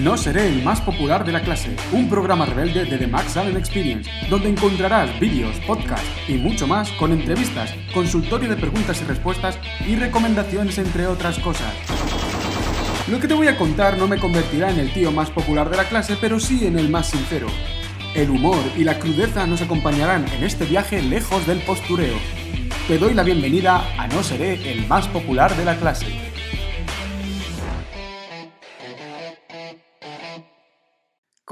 No seré el más popular de la clase, un programa rebelde de The Max Allen Experience, donde encontrarás vídeos, podcasts y mucho más con entrevistas, consultorio de preguntas y respuestas y recomendaciones entre otras cosas. Lo que te voy a contar no me convertirá en el tío más popular de la clase, pero sí en el más sincero. El humor y la crudeza nos acompañarán en este viaje lejos del postureo. Te doy la bienvenida a No seré el más popular de la clase.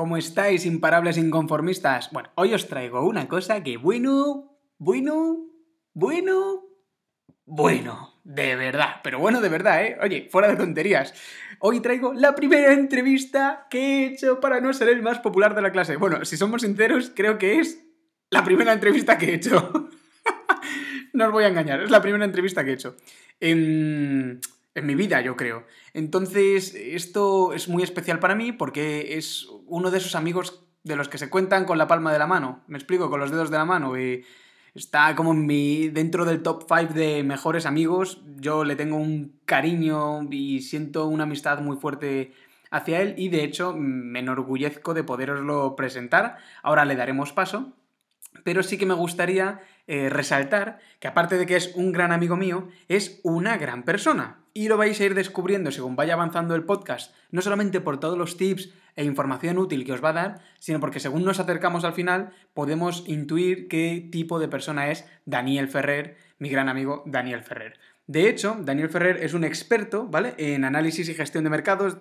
¿Cómo estáis, imparables inconformistas? Bueno, hoy os traigo una cosa que bueno, bueno, bueno, bueno, de verdad, pero bueno, de verdad, ¿eh? Oye, fuera de tonterías. Hoy traigo la primera entrevista que he hecho para no ser el más popular de la clase. Bueno, si somos sinceros, creo que es la primera entrevista que he hecho. no os voy a engañar, es la primera entrevista que he hecho. En, en mi vida, yo creo. Entonces, esto es muy especial para mí porque es uno de esos amigos de los que se cuentan con la palma de la mano. Me explico, con los dedos de la mano. Y está como en mi, dentro del top 5 de mejores amigos. Yo le tengo un cariño y siento una amistad muy fuerte hacia él y de hecho me enorgullezco de poderoslo presentar. Ahora le daremos paso. Pero sí que me gustaría eh, resaltar que aparte de que es un gran amigo mío, es una gran persona. Y lo vais a ir descubriendo según vaya avanzando el podcast, no solamente por todos los tips e información útil que os va a dar, sino porque según nos acercamos al final podemos intuir qué tipo de persona es Daniel Ferrer, mi gran amigo Daniel Ferrer. De hecho, Daniel Ferrer es un experto, ¿vale? En análisis y gestión de mercados,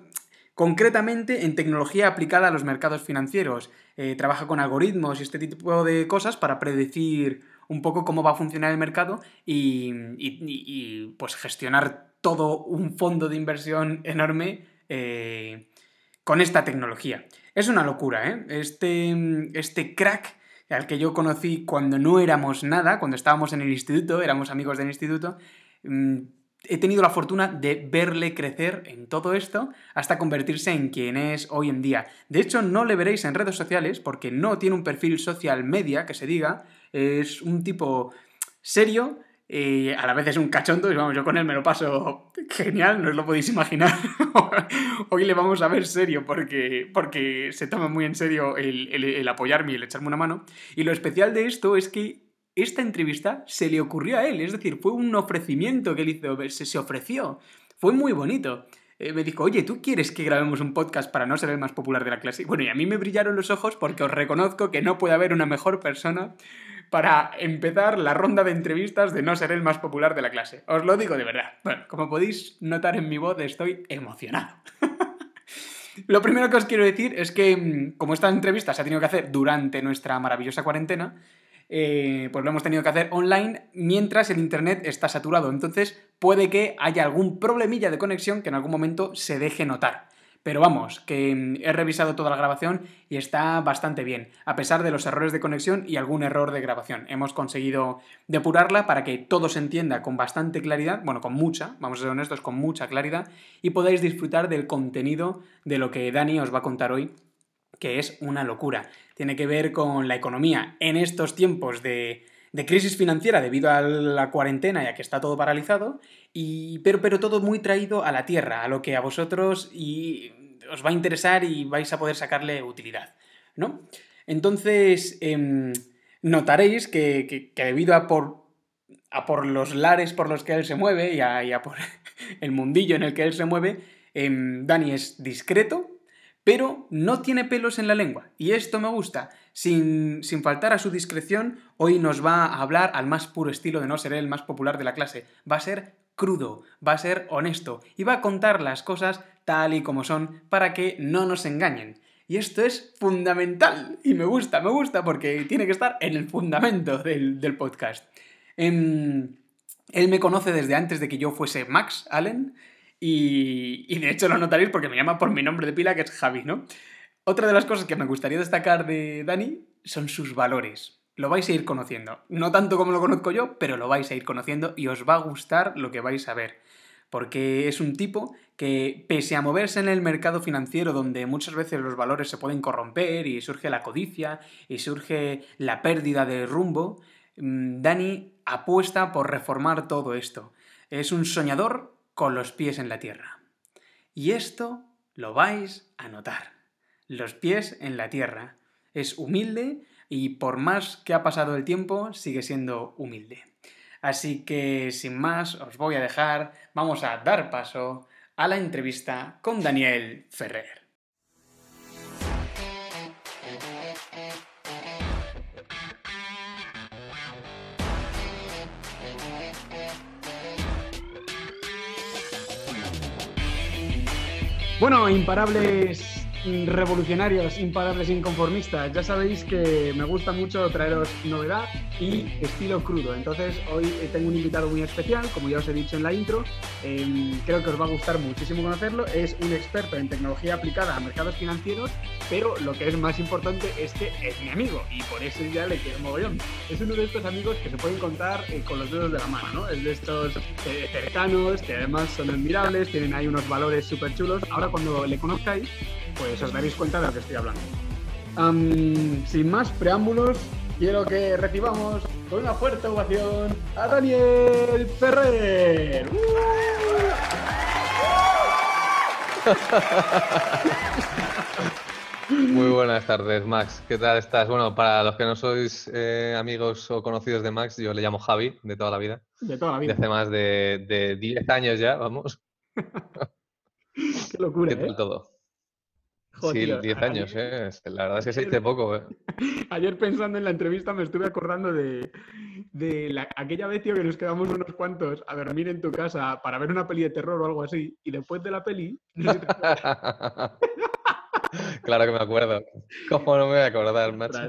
concretamente en tecnología aplicada a los mercados financieros. Eh, trabaja con algoritmos y este tipo de cosas para predecir un poco cómo va a funcionar el mercado y, pues gestionar todo un fondo de inversión enorme eh, con esta tecnología. Es una locura, ¿eh? Este, este crack al que yo conocí cuando no éramos nada, cuando estábamos en el instituto, éramos amigos del instituto, mm, he tenido la fortuna de verle crecer en todo esto hasta convertirse en quien es hoy en día. De hecho, no le veréis en redes sociales porque no tiene un perfil social media que se diga, es un tipo serio, y a la vez es un cachondo y vamos, yo con él me lo paso genial, no os lo podéis imaginar. Hoy le vamos a ver serio porque, porque se toma muy en serio el, apoyarme y el echarme una mano. Y lo especial de esto es que esta entrevista se le ocurrió a él, es decir, fue un ofrecimiento que él hizo, se, se ofreció. Fue muy bonito. Eh, me dijo, oye, ¿tú quieres que grabemos un podcast para no ser el más popular de la clase? Bueno, y a mí me brillaron los ojos porque os reconozco que no puede haber una mejor persona para empezar la ronda de entrevistas de no ser el más popular de la clase. Os lo digo de verdad. Bueno, como podéis notar en mi voz, estoy emocionado. lo primero que os quiero decir es que, mm, como esta entrevista se ha tenido que hacer durante nuestra maravillosa cuarentena, eh, pues lo hemos tenido que hacer online mientras el internet está saturado. Entonces puede que haya algún problemilla de conexión que en algún momento se deje notar. Pero vamos, que mm, he revisado toda la grabación y está bastante bien, a pesar de los errores de conexión y algún error de grabación. Hemos conseguido depurarla para que todo se entienda con bastante claridad, bueno, con mucha, vamos a ser honestos, con mucha claridad, y podáis disfrutar del contenido de lo que Dani os va a contar hoy, que es una locura. Tiene que ver con la economía en estos tiempos de, crisis financiera debido a la cuarentena y a que está todo paralizado, y, pero, pero todo muy traído a la tierra, a lo que a vosotros os va a interesar y vais a poder sacarle utilidad, ¿no? Entonces, em, notaréis que, debido a por, a por los lares por los que él se mueve y a, por el mundillo en el que él se mueve, em, Dani es discreto, pero no tiene pelos en la lengua. Y esto me gusta. Sin, sin, faltar a su discreción, hoy nos va a hablar al más puro estilo de no ser el más popular de la clase. Va a ser crudo, va a ser honesto y va a contar las cosas tal y como son para que no nos engañen. Y esto es fundamental y me gusta, me gusta porque tiene que estar en el fundamento del, podcast. Em, él me conoce desde antes de que yo fuese Max Allen y, y de hecho lo notaréis porque me llama por mi nombre de pila que es Javi, ¿no? Otra de las cosas que me gustaría destacar de Dani son sus valores lo vais a ir conociendo. No tanto como lo conozco yo, pero lo vais a ir conociendo y os va a gustar lo que vais a ver. Porque es un tipo que, pese a moverse en el mercado financiero donde muchas veces los valores se pueden corromper y surge la codicia y surge la pérdida de rumbo, mm, Dani apuesta por reformar todo esto. Es un soñador con los pies en la tierra. Y esto lo vais a notar. Los pies en la tierra. Es humilde y por más que ha pasado el tiempo, sigue siendo humilde. Así que, sin más, os voy a dejar, vamos a dar paso a la entrevista con Daniel Ferrer. Bueno, imparables revolucionarios, imparables, inconformistas. Ya sabéis que me gusta mucho traeros novedad y estilo crudo. Entonces hoy tengo un invitado muy especial, como ya os he dicho en la intro. Em, creo que os va a gustar muchísimo conocerlo. Es un experto en tecnología aplicada a mercados financieros, pero lo que es más importante es que es mi amigo y por eso ya le quiero mogollón. Es uno de estos amigos que se pueden contar eh, con los dedos de la mano, ¿no? Es de estos eh, cercanos que además son admirables, tienen ahí unos valores súper chulos. Ahora cuando le conozcáis, pues os daréis cuenta de lo que estoy hablando. sin más preámbulos, quiero que recibamos con una fuerte ovación a Daniel Ferrer. Muy buenas tardes, Max. ¿Qué tal estás? Bueno, para los que no sois eh, amigos o conocidos de Max, yo le llamo Javi, de toda la vida. De toda la vida. De hace más de, 10 años ya, vamos. Qué locura. ¿Qué tal ¿eh? todo? Sí, 10 años, ¿eh? La verdad es que se dice poco, ¿eh? Ayer pensando en la entrevista me estuve acordando de, de aquella vez, tío, que nos quedamos unos cuantos a dormir en tu casa para ver una peli de terror o algo así, y después de la peli... claro que me acuerdo. ¿Cómo no me voy a acordar, macho?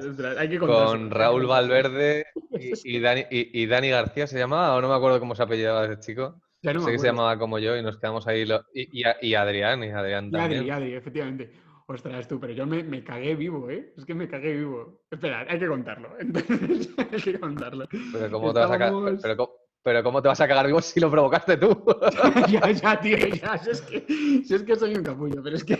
Con Raúl Valverde y, Dani, y, Dani, García se llamaba, o no me acuerdo cómo se apellidaba ese chico. sé que se llamaba como yo y nos quedamos ahí. Y, y, Adrián, y Adrián también. Y Adri, efectivamente. Ostras, tú, pero yo me, me, cagué vivo, ¿eh? Es que me cagué vivo. Espera, hay que contarlo. Entonces, hay que contarlo. Pero ¿cómo, te vas a cagar, pero, ¿cómo te vas a cagar vivo si lo provocaste tú? ya, ya, tío, ya. Si es, que, si es que soy un capullo, pero es que,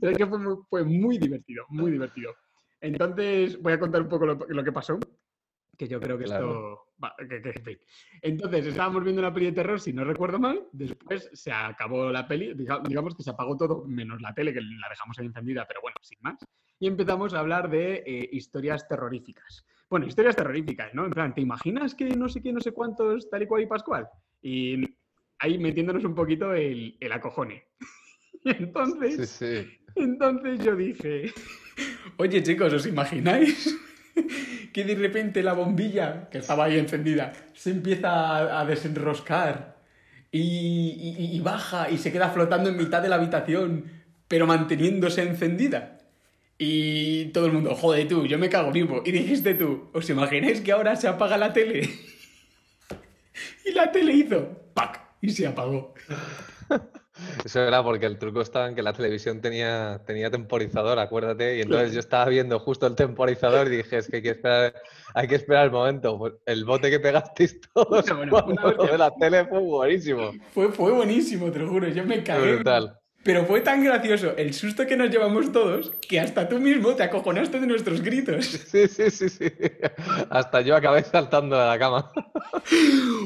es que fue, muy, fue muy divertido, muy divertido. Entonces, voy a contar un poco lo, lo que pasó que yo creo que esto... Entonces, estábamos viendo una peli de terror, si no recuerdo mal, después se acabó la peli, digamos que se apagó todo, menos la tele, que la dejamos ahí encendida, pero bueno, sin más, y empezamos a hablar de eh, historias terroríficas. Bueno, historias terroríficas, ¿no? En plan, ¿te imaginas que no sé qué, no sé cuántos, tal y cual y pascual? Y ahí metiéndonos un poquito el, el acojone. entonces, entonces yo dije, oye chicos, ¿os imagináis? que de repente la bombilla, que estaba ahí encendida, se empieza a, desenroscar y, baja y se queda flotando en mitad de la habitación, pero manteniéndose encendida. Y todo el mundo, joder tú, yo me cago vivo. Y dijiste tú, ¿os imagináis que ahora se apaga la tele? y la tele hizo, ¡pac! Y se apagó. Eso era porque el truco estaba en que la televisión tenía, tenía temporizador, acuérdate, y entonces yo estaba viendo justo el temporizador y dije, es que hay que esperar, hay que esperar el momento. Pues el bote que pegasteis todos de la tele fue buenísimo. Fue, fue buenísimo, te lo juro, yo me cagué. Brutal. Pero fue tan gracioso el susto que nos llevamos todos que hasta tú mismo te acojonaste de nuestros gritos. Sí, sí, sí, sí. Hasta yo acabé saltando de la cama.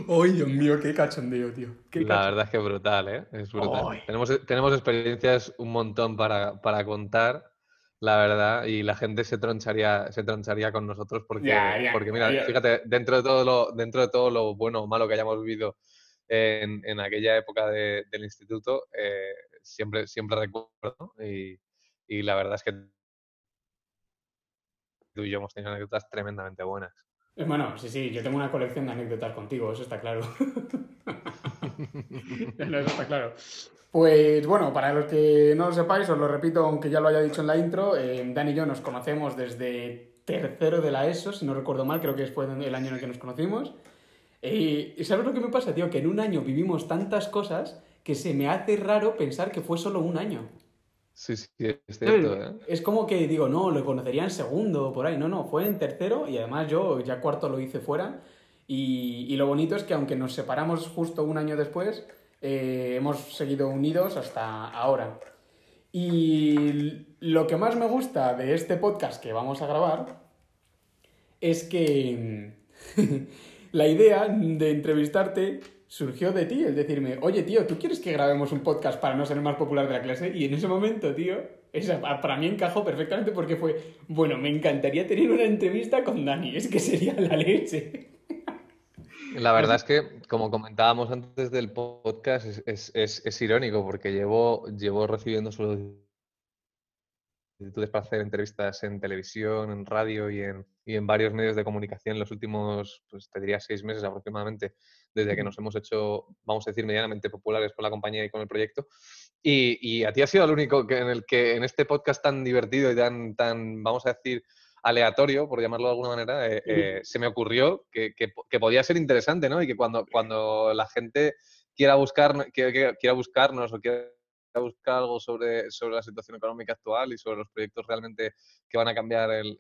¡Ay, Dios mío, qué cachondeo, tío! la verdad es que brutal, ¿eh? Es brutal. Tenemos, tenemos experiencias un montón para, contar la verdad, y la gente se troncharía, se troncharía con nosotros porque, porque mira, fíjate, dentro de todo lo, dentro de todo lo bueno o malo que hayamos vivido en, en aquella época del instituto, eh, siempre, siempre recuerdo y, y, la verdad es que tú y yo hemos tenido anécdotas tremendamente buenas. Bueno, sí, sí, yo tengo una colección de anécdotas contigo, eso está claro. eso está claro. Pues bueno, para los que no lo sepáis, os lo repito, aunque ya lo haya dicho en la intro, eh, Dan y yo nos conocemos desde tercero de la ESO, si no recuerdo mal, creo que fue el año en el que nos conocimos. Eh, y ¿sabes lo que me pasa, tío? Que en un año vivimos tantas cosas que se me hace raro pensar que fue solo un año. Sí, sí, es cierto. ¿eh? Es como que digo, no, lo conocería en segundo por ahí. No, no, fue en tercero y además yo ya cuarto lo hice fuera. Y, lo bonito es que aunque nos separamos justo un año después, eh, hemos seguido unidos hasta ahora. Y lo que más me gusta de este podcast que vamos a grabar es que la idea de entrevistarte surgió de ti, el decirme, oye, tío, ¿tú quieres que grabemos un podcast para no ser el más popular de la clase? Y en ese momento, tío, esa, para mí encajó perfectamente porque fue, bueno, me encantaría tener una entrevista con Dani, es que sería la leche. La verdad es que, como comentábamos antes del podcast, es, es, es, irónico porque llevo, llevo recibiendo solicitudes para hacer entrevistas en televisión, en radio y en, y en varios medios de comunicación los últimos, pues te diría, seis meses aproximadamente, desde que nos hemos hecho, vamos a decir, medianamente populares con la compañía y con el proyecto. Y, y a ti ha sido el único que en el que en este podcast tan divertido y tan, tan vamos a decir, aleatorio, por llamarlo de alguna manera, eh, eh, se me ocurrió que, podía ser interesante, ¿no? Y que cuando, cuando la gente quiera, buscar, quiera buscarnos o quiera buscar algo sobre, sobre la situación económica actual y sobre los proyectos realmente que van a cambiar el,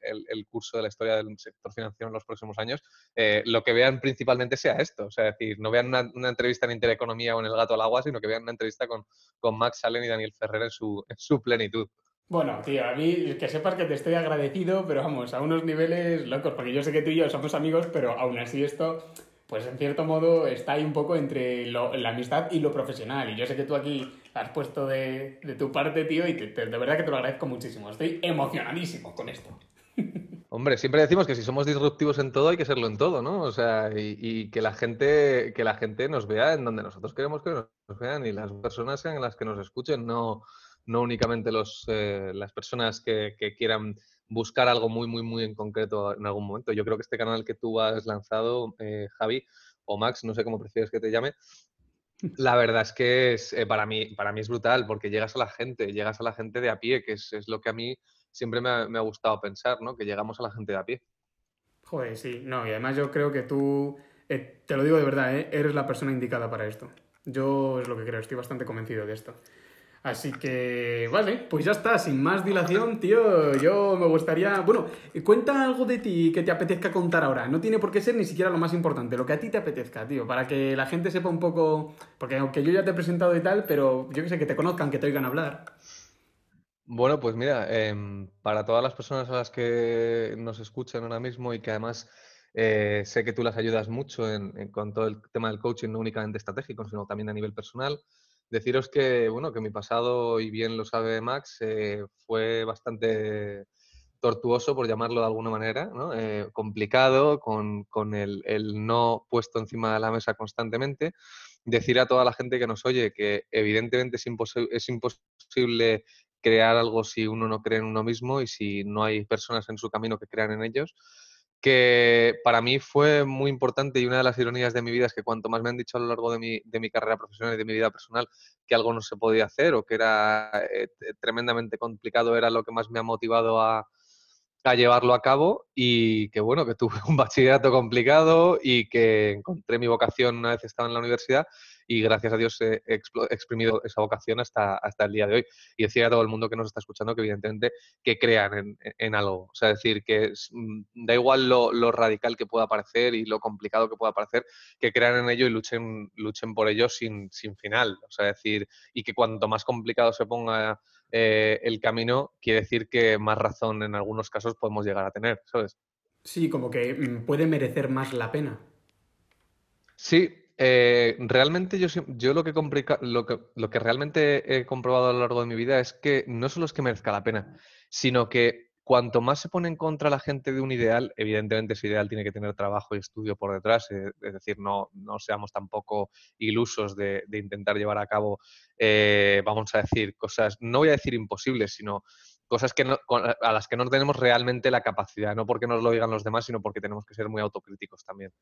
curso de la historia del sector financiero en los próximos años, eh, lo que vean principalmente sea esto. O sea, decir, no vean una, entrevista en Intereconomía o en El Gato al Agua, sino que vean una entrevista con, con Max Salen y Daniel Ferrer en su, en su plenitud. Bueno, tío, a mí que sepas que te estoy agradecido, pero vamos, a unos niveles locos, porque yo sé que tú y yo somos amigos, pero aún así esto, pues en cierto modo está ahí un poco entre la amistad y lo profesional. Y yo sé que tú aquí has puesto de, tu parte, tío, y de verdad que te lo agradezco muchísimo. Estoy emocionadísimo con esto. Hombre, siempre decimos que si somos disruptivos en todo hay que serlo en todo, ¿no? O sea, y, que la gente que la gente nos vea en donde nosotros queremos que nos vean y las personas sean las que nos escuchen, no no únicamente los, eh, las personas que, quieran buscar algo muy, muy, muy en concreto en algún momento. Yo creo que este canal que tú has lanzado, eh, Javi, o Max, no sé cómo prefieres que te llame, la verdad es que es, eh, para, mí, para mí es brutal porque llegas a la gente, llegas a la gente de a pie, que es, lo que a mí siempre me ha, gustado pensar, ¿no? Que llegamos a la gente de a pie. Joder, sí, no, y además yo creo que tú, te lo digo de verdad, eres la persona indicada para esto. Yo es lo que creo, estoy bastante convencido de esto. Así que, vale, pues ya está, sin más dilación, tío, yo me gustaría... Bueno, cuenta algo de ti que te apetezca contar ahora. No tiene por qué ser ni siquiera lo más importante, lo que a ti te apetezca, tío, para que la gente sepa un poco... Porque aunque yo ya te he presentado y tal, pero yo que sé, que te conozcan, que te oigan hablar. Bueno, pues mira, em, para todas las personas a las que nos escuchan ahora mismo y que además eh, sé que tú las ayudas mucho en, en, con todo el tema del coaching, no únicamente estratégico, sino también a nivel personal, Deciros que, bueno, que mi pasado, y bien lo sabe Max, eh, fue bastante tortuoso, por llamarlo de alguna manera, ¿no? Eh, complicado, con, con el, el, no puesto encima de la mesa constantemente. Decir a toda la gente que nos oye que evidentemente es, es imposible crear algo si uno no cree en uno mismo y si no hay personas en su camino que crean en ellos que para mí fue muy importante y una de las ironías de mi vida es que cuanto más me han dicho a lo largo de mi, de mi carrera profesional y de mi vida personal que algo no se podía hacer o que era eh, tremendamente complicado, era lo que más me ha motivado a, a llevarlo a cabo y que bueno, que tuve un bachillerato complicado y que encontré mi vocación una vez estaba en la universidad y gracias a Dios he exprimido esa vocación hasta, hasta el día de hoy. Y decir a todo el mundo que nos está escuchando que evidentemente que crean en, en algo. O sea, decir que mm, da igual lo, lo, radical que pueda parecer y lo complicado que pueda parecer, que crean en ello y luchen, luchen por ello sin, sin final. O sea, decir, y que cuanto más complicado se ponga eh, el camino, quiere decir que más razón en algunos casos podemos llegar a tener, ¿sabes? Sí, como que mm, puede merecer más la pena. Sí, eh, realmente yo, yo lo, que lo, que, lo que realmente he comprobado a lo largo de mi vida es que no solo es que merezca la pena, sino que cuanto más se pone en contra la gente de un ideal, evidentemente ese ideal tiene que tener trabajo y estudio por detrás, eh, es decir, no, no seamos tampoco ilusos de, intentar llevar a cabo, eh, vamos a decir, cosas, no voy a decir imposibles, sino cosas que a las que no tenemos realmente la capacidad, no porque nos lo digan los demás, sino porque tenemos que ser muy autocríticos también.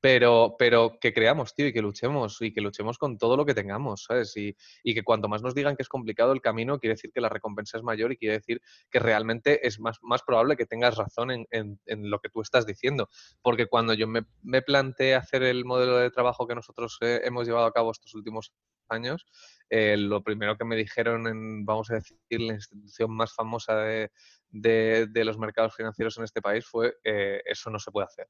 Pero, pero que creamos, tío, y que luchemos, y que luchemos con todo lo que tengamos, ¿sabes? Y, y, que cuanto más nos digan que es complicado el camino, quiere decir que la recompensa es mayor y quiere decir que realmente es más, más probable que tengas razón en, en, en lo que tú estás diciendo. Porque cuando yo me, me planteé hacer el modelo de trabajo que nosotros eh, hemos llevado a cabo estos últimos años, eh, lo primero que me dijeron en, vamos a decir, la institución más famosa de, de, los mercados financieros en este país fue eh, eso no se puede hacer.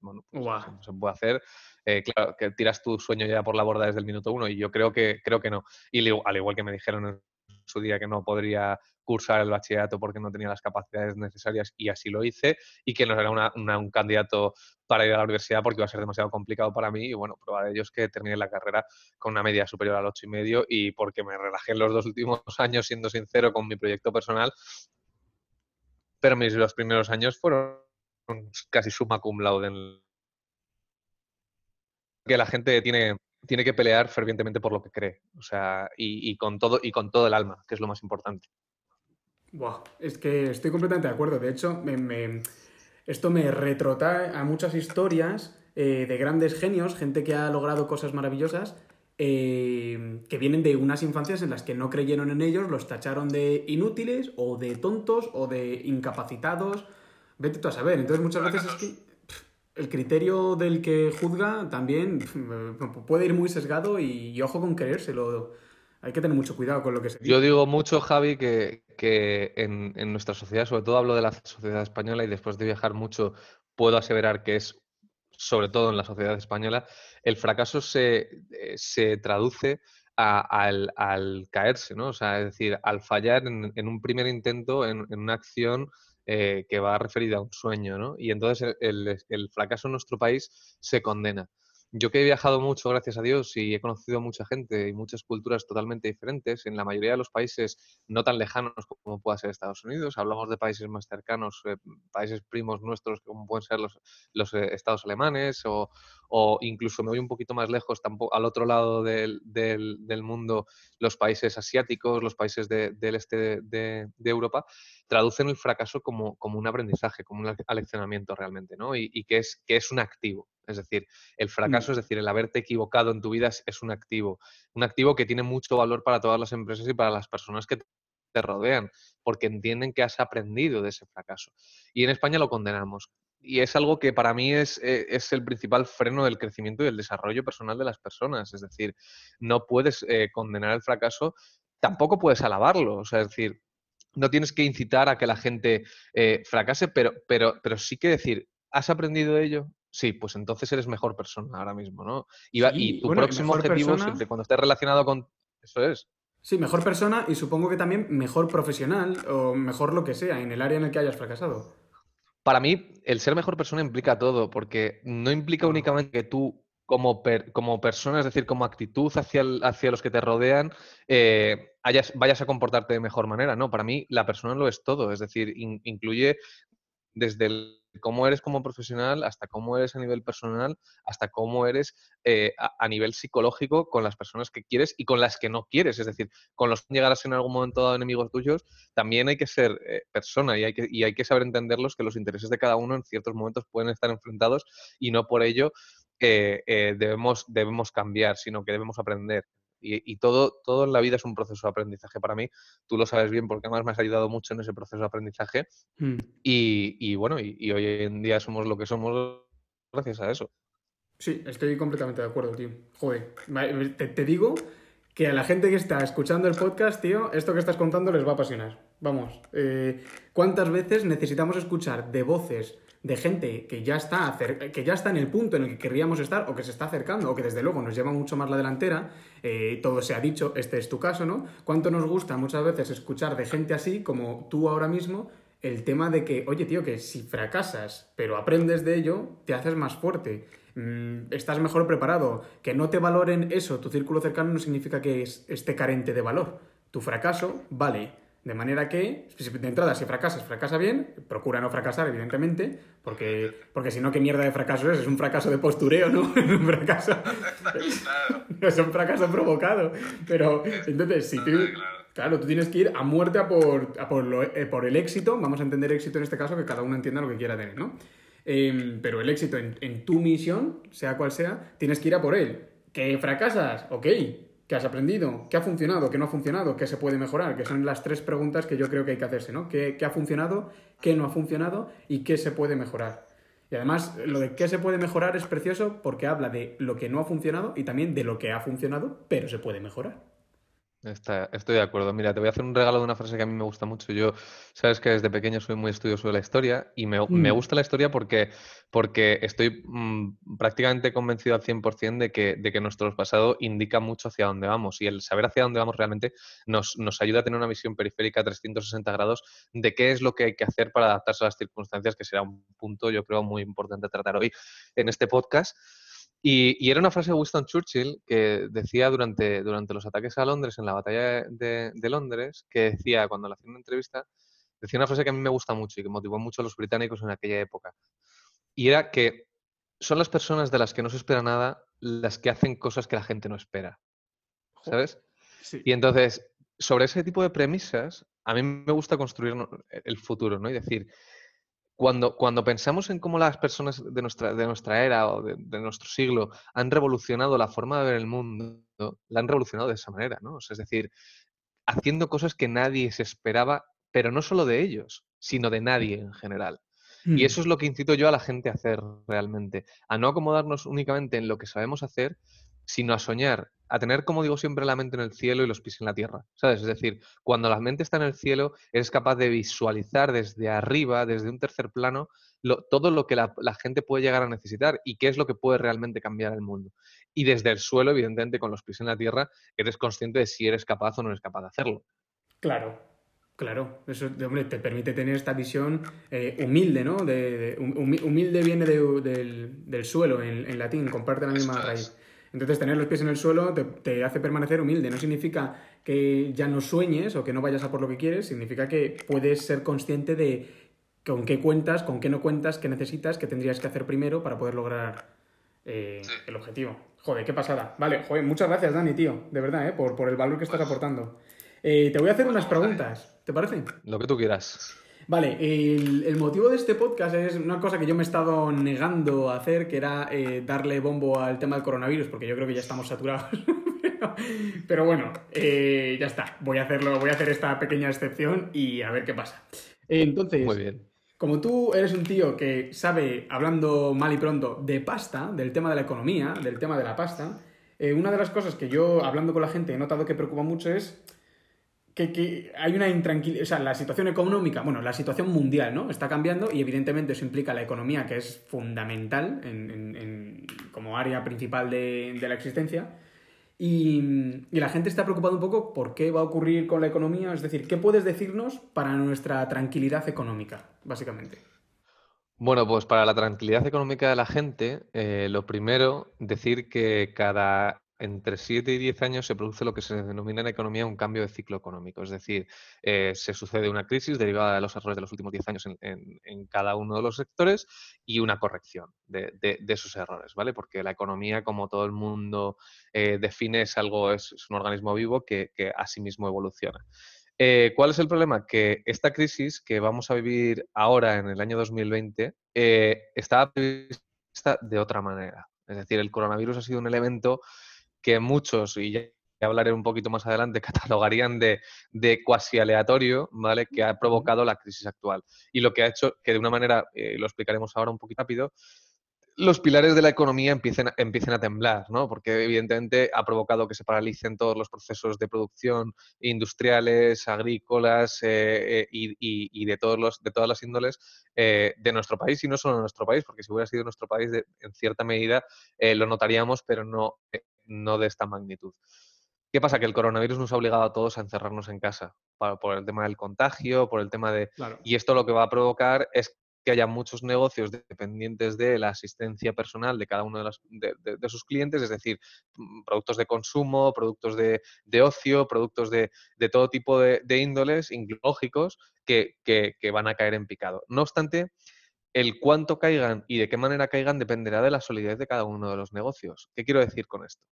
bueno, pues no se puede hacer. Eh, claro, que tiras tu sueño ya por la borda desde el minuto uno y yo creo que, creo que no. Y al igual que me dijeron en su día que no podría cursar el bachillerato porque no tenía las capacidades necesarias y así lo hice, y que no era un candidato para ir a la universidad porque iba a ser demasiado complicado para mí y bueno, prueba de ello es que terminé la carrera con una media superior al ocho y medio y porque me relajé en los dos últimos años siendo sincero con mi proyecto personal, pero mis los primeros años fueron casi suma cum laude. Que la gente tiene, tiene que pelear fervientemente por lo que cree, o sea, y, con todo, y con todo el alma, que es lo más importante. Buah, es que estoy completamente de acuerdo. De hecho, esto me retrota a muchas historias eh, de grandes genios, gente que ha logrado cosas maravillosas, eh, que vienen de unas infancias en las que no creyeron en ellos, los tacharon de inútiles o de tontos o de incapacitados. Vete tú a saber. Entonces muchas veces es que el criterio del que juzga también puede ir muy sesgado y, ojo con creérselo. Hay que tener mucho cuidado con lo que se dice. Yo digo mucho, Javi, que, en, nuestra sociedad, sobre todo hablo de la sociedad española y después de viajar mucho, puedo aseverar que es, sobre todo en la sociedad española, el fracaso se, eh, traduce al, caerse, ¿no? O sea, es decir, al fallar en, un primer intento, en, una acción eh, que va referida a un sueño, ¿no? Y entonces el, fracaso en nuestro país se condena. Yo que he viajado mucho, gracias a Dios, y he conocido mucha gente y muchas culturas totalmente diferentes, en la mayoría de los países no tan lejanos como pueda ser Estados Unidos, hablamos de países más cercanos, eh, países primos nuestros como pueden ser los, los eh, estados alemanes o, o, incluso me voy un poquito más lejos, tampoco, al otro lado del, mundo, los países asiáticos, los países del este de, de, Europa, traducen el fracaso como, un aprendizaje, como un aleccionamiento realmente, ¿no? Y, que es un activo. Es decir, el mm. fracaso, es decir, el haberte equivocado en tu vida es, un activo. Un activo que tiene mucho valor para todas las empresas y para las personas que te rodean, porque entienden que has aprendido de ese fracaso. Y en España lo condenamos. Y es algo que para mí es, eh, es el principal freno del crecimiento y del desarrollo personal de las personas. Es decir, no puedes eh, condenar el fracaso, tampoco puedes alabarlo. O sea, es decir, no tienes que incitar a que la gente eh, fracase, pero, pero, pero sí que decir, ¿has aprendido de ello? Sí, pues entonces eres mejor persona ahora mismo, ¿no? Y, tu próximo objetivo siempre cuando estés relacionado con... Eso es. Sí, mejor persona y supongo que también mejor profesional o mejor lo que sea en el área en el que hayas fracasado. Para mí, el ser mejor persona implica todo, porque no implica únicamente que tú como, como persona, es decir, como actitud hacia, hacia los que te rodean, eh, vayas a comportarte de mejor manera. No, para mí la persona lo es todo, es decir, incluye desde el cómo eres como profesional, hasta cómo eres a nivel personal, hasta cómo eres eh, a, nivel psicológico con las personas que quieres y con las que no quieres. Es decir, con los que llegarás en algún momento dado enemigos tuyos, también hay que ser eh, persona y hay que, saber entenderlos que los intereses de cada uno en ciertos momentos pueden estar enfrentados y no por ello eh, debemos, debemos cambiar, sino que debemos aprender. Y, todo, todo en la vida es un proceso de aprendizaje para mí. Tú lo sabes bien porque además me has ayudado mucho en ese proceso de aprendizaje. Mm. Y, bueno, y, hoy en día somos lo que somos gracias a eso. Sí, estoy completamente de acuerdo, tío. Joder, te, digo que a la gente que está escuchando el podcast, tío, esto que estás contando les va a apasionar. Vamos, eh, ¿cuántas veces necesitamos escuchar de voces de gente que ya, está que ya está en el punto en el que querríamos estar o que se está acercando o que desde luego nos lleva mucho más la delantera, eh, todo se ha dicho, este es tu caso, ¿no? ¿Cuánto nos gusta muchas veces escuchar de gente así como tú ahora mismo el tema de que, oye tío, que si fracasas pero aprendes de ello, te haces más fuerte, mm, estás mejor preparado, que no te valoren eso, tu círculo cercano no significa que esté carente de valor. Tu fracaso vale, de manera que, de entrada, si fracasas, fracasa bien, procura no fracasar, evidentemente, porque, porque si no, ¿qué mierda de fracaso es? Es un fracaso de postureo, ¿no? Es un fracaso. es un fracaso provocado. Pero, entonces, si tú. Claro, tú tienes que ir a muerte a por, eh, por, el éxito, vamos a entender éxito en este caso, que cada uno entienda lo que quiera tener, ¿no? Em, pero el éxito en, en tu misión, sea cual sea, tienes que ir a por él. ¿Que fracasas? Ok, ¿Qué has aprendido? ¿Qué ha funcionado? ¿Qué no ha funcionado? ¿Qué se puede mejorar? Que son las tres preguntas que yo creo que hay que hacerse, ¿no? ¿Qué, ha funcionado? ¿Qué no ha funcionado? ¿Y qué se puede mejorar? Y además, lo de qué se puede mejorar es precioso porque habla de lo que no ha funcionado y también de lo que ha funcionado, pero se puede mejorar. Estoy de acuerdo. Mira, te voy a hacer un regalo de una frase que a mí me gusta mucho. Yo, sabes que desde pequeño soy muy estudioso de la historia y me, mm. gusta la historia porque, porque estoy mm, prácticamente convencido al 100% de que, de que nuestro pasado indica mucho hacia dónde vamos y el saber hacia dónde vamos realmente nos, nos ayuda a tener una visión periférica a 360 grados de qué es lo que hay que hacer para adaptarse a las circunstancias, que será un punto, yo creo, muy importante tratar hoy en este podcast. Y, era una frase de Winston Churchill que decía durante, durante los ataques a Londres, en la batalla de, Londres, que decía, cuando le hacía una entrevista, decía una frase que a mí me gusta mucho y que motivó mucho a los británicos en aquella época. Y era que son las personas de las que no se espera nada las que hacen cosas que la gente no espera. ¿Sabes? Y entonces, sobre ese tipo de premisas, a mí me gusta construir el futuro, ¿no? Y decir, cuando, cuando pensamos en cómo las personas de nuestra, de nuestra era o de, nuestro siglo han revolucionado la forma de ver el mundo, la han revolucionado de esa manera, ¿no? es decir, haciendo cosas que nadie se esperaba, pero no solo de ellos, sino de nadie en general. Y mm. eso es lo que incito yo a la gente a hacer realmente, a no acomodarnos únicamente en lo que sabemos hacer, sino a soñar, a tener, como digo siempre, la mente en el cielo y los pies en la tierra. ¿Sabes? Es decir, cuando la mente está en el cielo, eres capaz de visualizar desde arriba, desde un tercer plano, todo lo que la, gente puede llegar a necesitar y qué es lo que puede realmente cambiar el mundo. Y desde el suelo, evidentemente, con los pies en la tierra, eres consciente de si eres capaz o no eres capaz de hacerlo. Claro, Claro, eso hombre, te permite tener esta visión eh, humilde, ¿no? De, humilde viene del, suelo en, latín, comparte la misma raíz. Entonces, tener los pies en el suelo te, hace permanecer humilde. No significa que ya no sueñes o que no vayas a por lo que quieres, significa que puedes ser consciente de con qué cuentas, con qué no cuentas, qué necesitas, qué tendrías que hacer primero para poder lograr eh, el objetivo. Joder, qué pasada. Vale, joder, muchas gracias, Dani, tío, de verdad, ¿eh? por, por el valor que estás aportando. Eh, te voy a hacer unas preguntas, ¿te parece? Lo que tú quieras. Vale, el, motivo de este podcast es una cosa que yo me he estado negando a hacer, que era eh, darle bombo al tema del coronavirus, porque yo creo que ya estamos saturados. pero, bueno, eh, ya está. Voy a hacerlo, voy a hacer esta pequeña excepción y a ver qué pasa. Entonces, Muy bien. como tú eres un tío que sabe, hablando mal y pronto, de pasta, del tema de la economía, del tema de la pasta, eh, una de las cosas que yo, hablando con la gente, he notado que preocupa mucho es que, hay una intranquilidad, o sea, la situación económica, bueno, la situación mundial, ¿no? Está cambiando y evidentemente eso implica la economía, que es fundamental en, como área principal de, la existencia. Y, la gente está preocupada un poco por qué va a ocurrir con la economía, es decir, ¿qué puedes decirnos para nuestra tranquilidad económica, básicamente? Bueno, pues para la tranquilidad económica de la gente, eh, lo primero, decir que cada entre 7 y 10 años se produce lo que se denomina en economía un cambio de ciclo económico. Es decir, eh, se sucede una crisis derivada de los errores de los últimos 10 años en, cada uno de los sectores y una corrección de, esos errores, ¿vale? Porque la economía, como todo el mundo eh, define, es algo, es, un organismo vivo que, a sí mismo evoluciona. Eh, ¿Cuál es el problema? Que esta crisis que vamos a vivir ahora en el año 2020 está prevista de otra manera. Es decir, el coronavirus ha sido un elemento que muchos, y ya hablaré un poquito más adelante, catalogarían de, de cuasi aleatorio, ¿vale? Que ha provocado la crisis actual. Y lo que ha hecho, que de una manera, eh, lo explicaremos ahora un poquito rápido, los pilares de la economía empiecen, empiecen a temblar, ¿no? Porque evidentemente ha provocado que se paralicen todos los procesos de producción industriales, agrícolas eh, eh, y, de, todos los, de todas las índoles de nuestro país y no solo de nuestro país, porque si hubiera sido nuestro país, en cierta medida lo notaríamos, pero no no de esta magnitud. ¿Qué pasa? Que el coronavirus nos ha obligado a todos a encerrarnos en casa por el tema del contagio, por el tema de... Y esto lo que va a provocar es que haya muchos negocios dependientes de la asistencia personal de cada uno de, sus clientes, es decir, mm, productos de consumo, productos de, ocio, productos de, todo tipo de, índoles, lógicos, que, que, van a caer en picado. No obstante, el cuánto caigan y de qué manera caigan dependerá de la solidez de cada uno de los negocios. ¿Qué quiero decir con esto?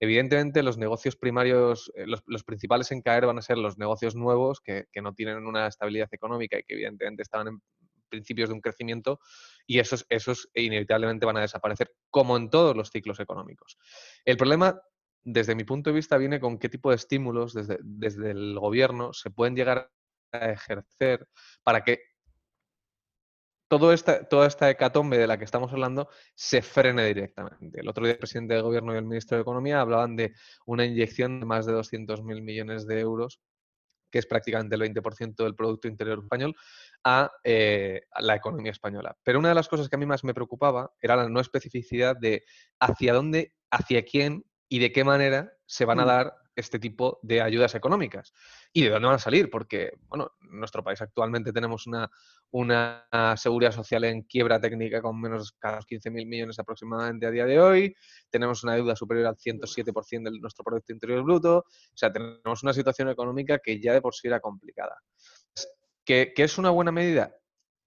Evidentemente, los negocios primarios, eh, los, principales en caer van a ser los negocios nuevos que, no tienen una estabilidad económica y que evidentemente estaban en principios de un crecimiento y esos, esos inevitablemente van a desaparecer, como en todos los ciclos económicos. El problema, desde mi punto de vista, viene con qué tipo de estímulos desde, desde el gobierno se pueden llegar a ejercer para que todo esta, toda esta hecatombe de la que estamos hablando se frene directamente. El otro día el presidente del gobierno y el ministro de Economía hablaban de una inyección de más de 200.000 millones de euros que es prácticamente el 20% del Producto Interior Español, eh, a, la economía española. Pero una de las cosas que a mí más me preocupaba era la no especificidad de hacia dónde, hacia quién y de qué manera se van a mm. dar este tipo de ayudas económicas. ¿Y de dónde van a salir? Porque, bueno, en nuestro país actualmente tenemos una, una seguridad social en quiebra técnica con menos de 15.000 millones aproximadamente a día de hoy, tenemos una deuda superior al 107% de nuestro Producto Interior Bruto, o sea, tenemos una situación económica que ya de por sí era complicada. ¿Que, que es una buena medida?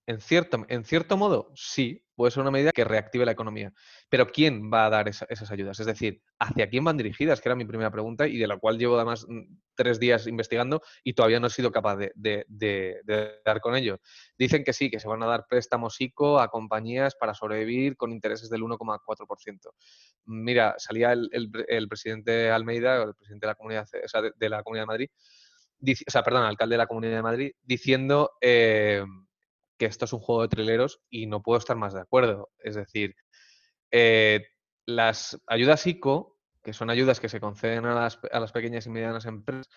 En cierto, en cierto modo, sí, puede ser una medida que reactive la economía. Pero ¿quién va a dar esas ayudas? Es decir, ¿hacia quién van dirigidas? Que era mi primera pregunta y de la cual llevo además mm, tres días investigando y todavía no he sido capaz de, dar con ello. Dicen que sí, que se van a dar préstamos ICO a compañías para sobrevivir con intereses del 1,4%. Mira, salía el, presidente Almeida, el presidente de la Comunidad, de, la Comunidad de Madrid, o sea, perdón, alcalde de la Comunidad de Madrid, diciendo... Eh, que esto es un juego de trileros y no puedo estar más de acuerdo. Es decir, eh, las ayudas ICO, que son ayudas que se conceden a las, pequeñas y medianas empresas,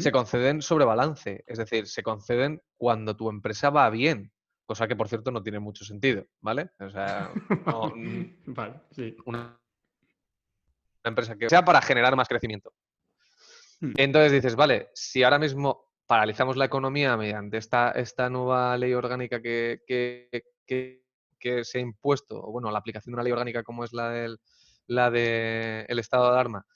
se conceden sobre balance. Es decir, se conceden cuando tu empresa va bien. Cosa que, por cierto, no tiene mucho sentido, ¿vale? O sea, vale, sí. una, empresa que sea para generar más crecimiento. Hmm. Entonces dices, vale, si ahora mismo paralizamos la economía mediante esta, nueva ley orgánica que, se ha impuesto, o bueno, la aplicación de una ley orgánica como es la del de el estado de alarma,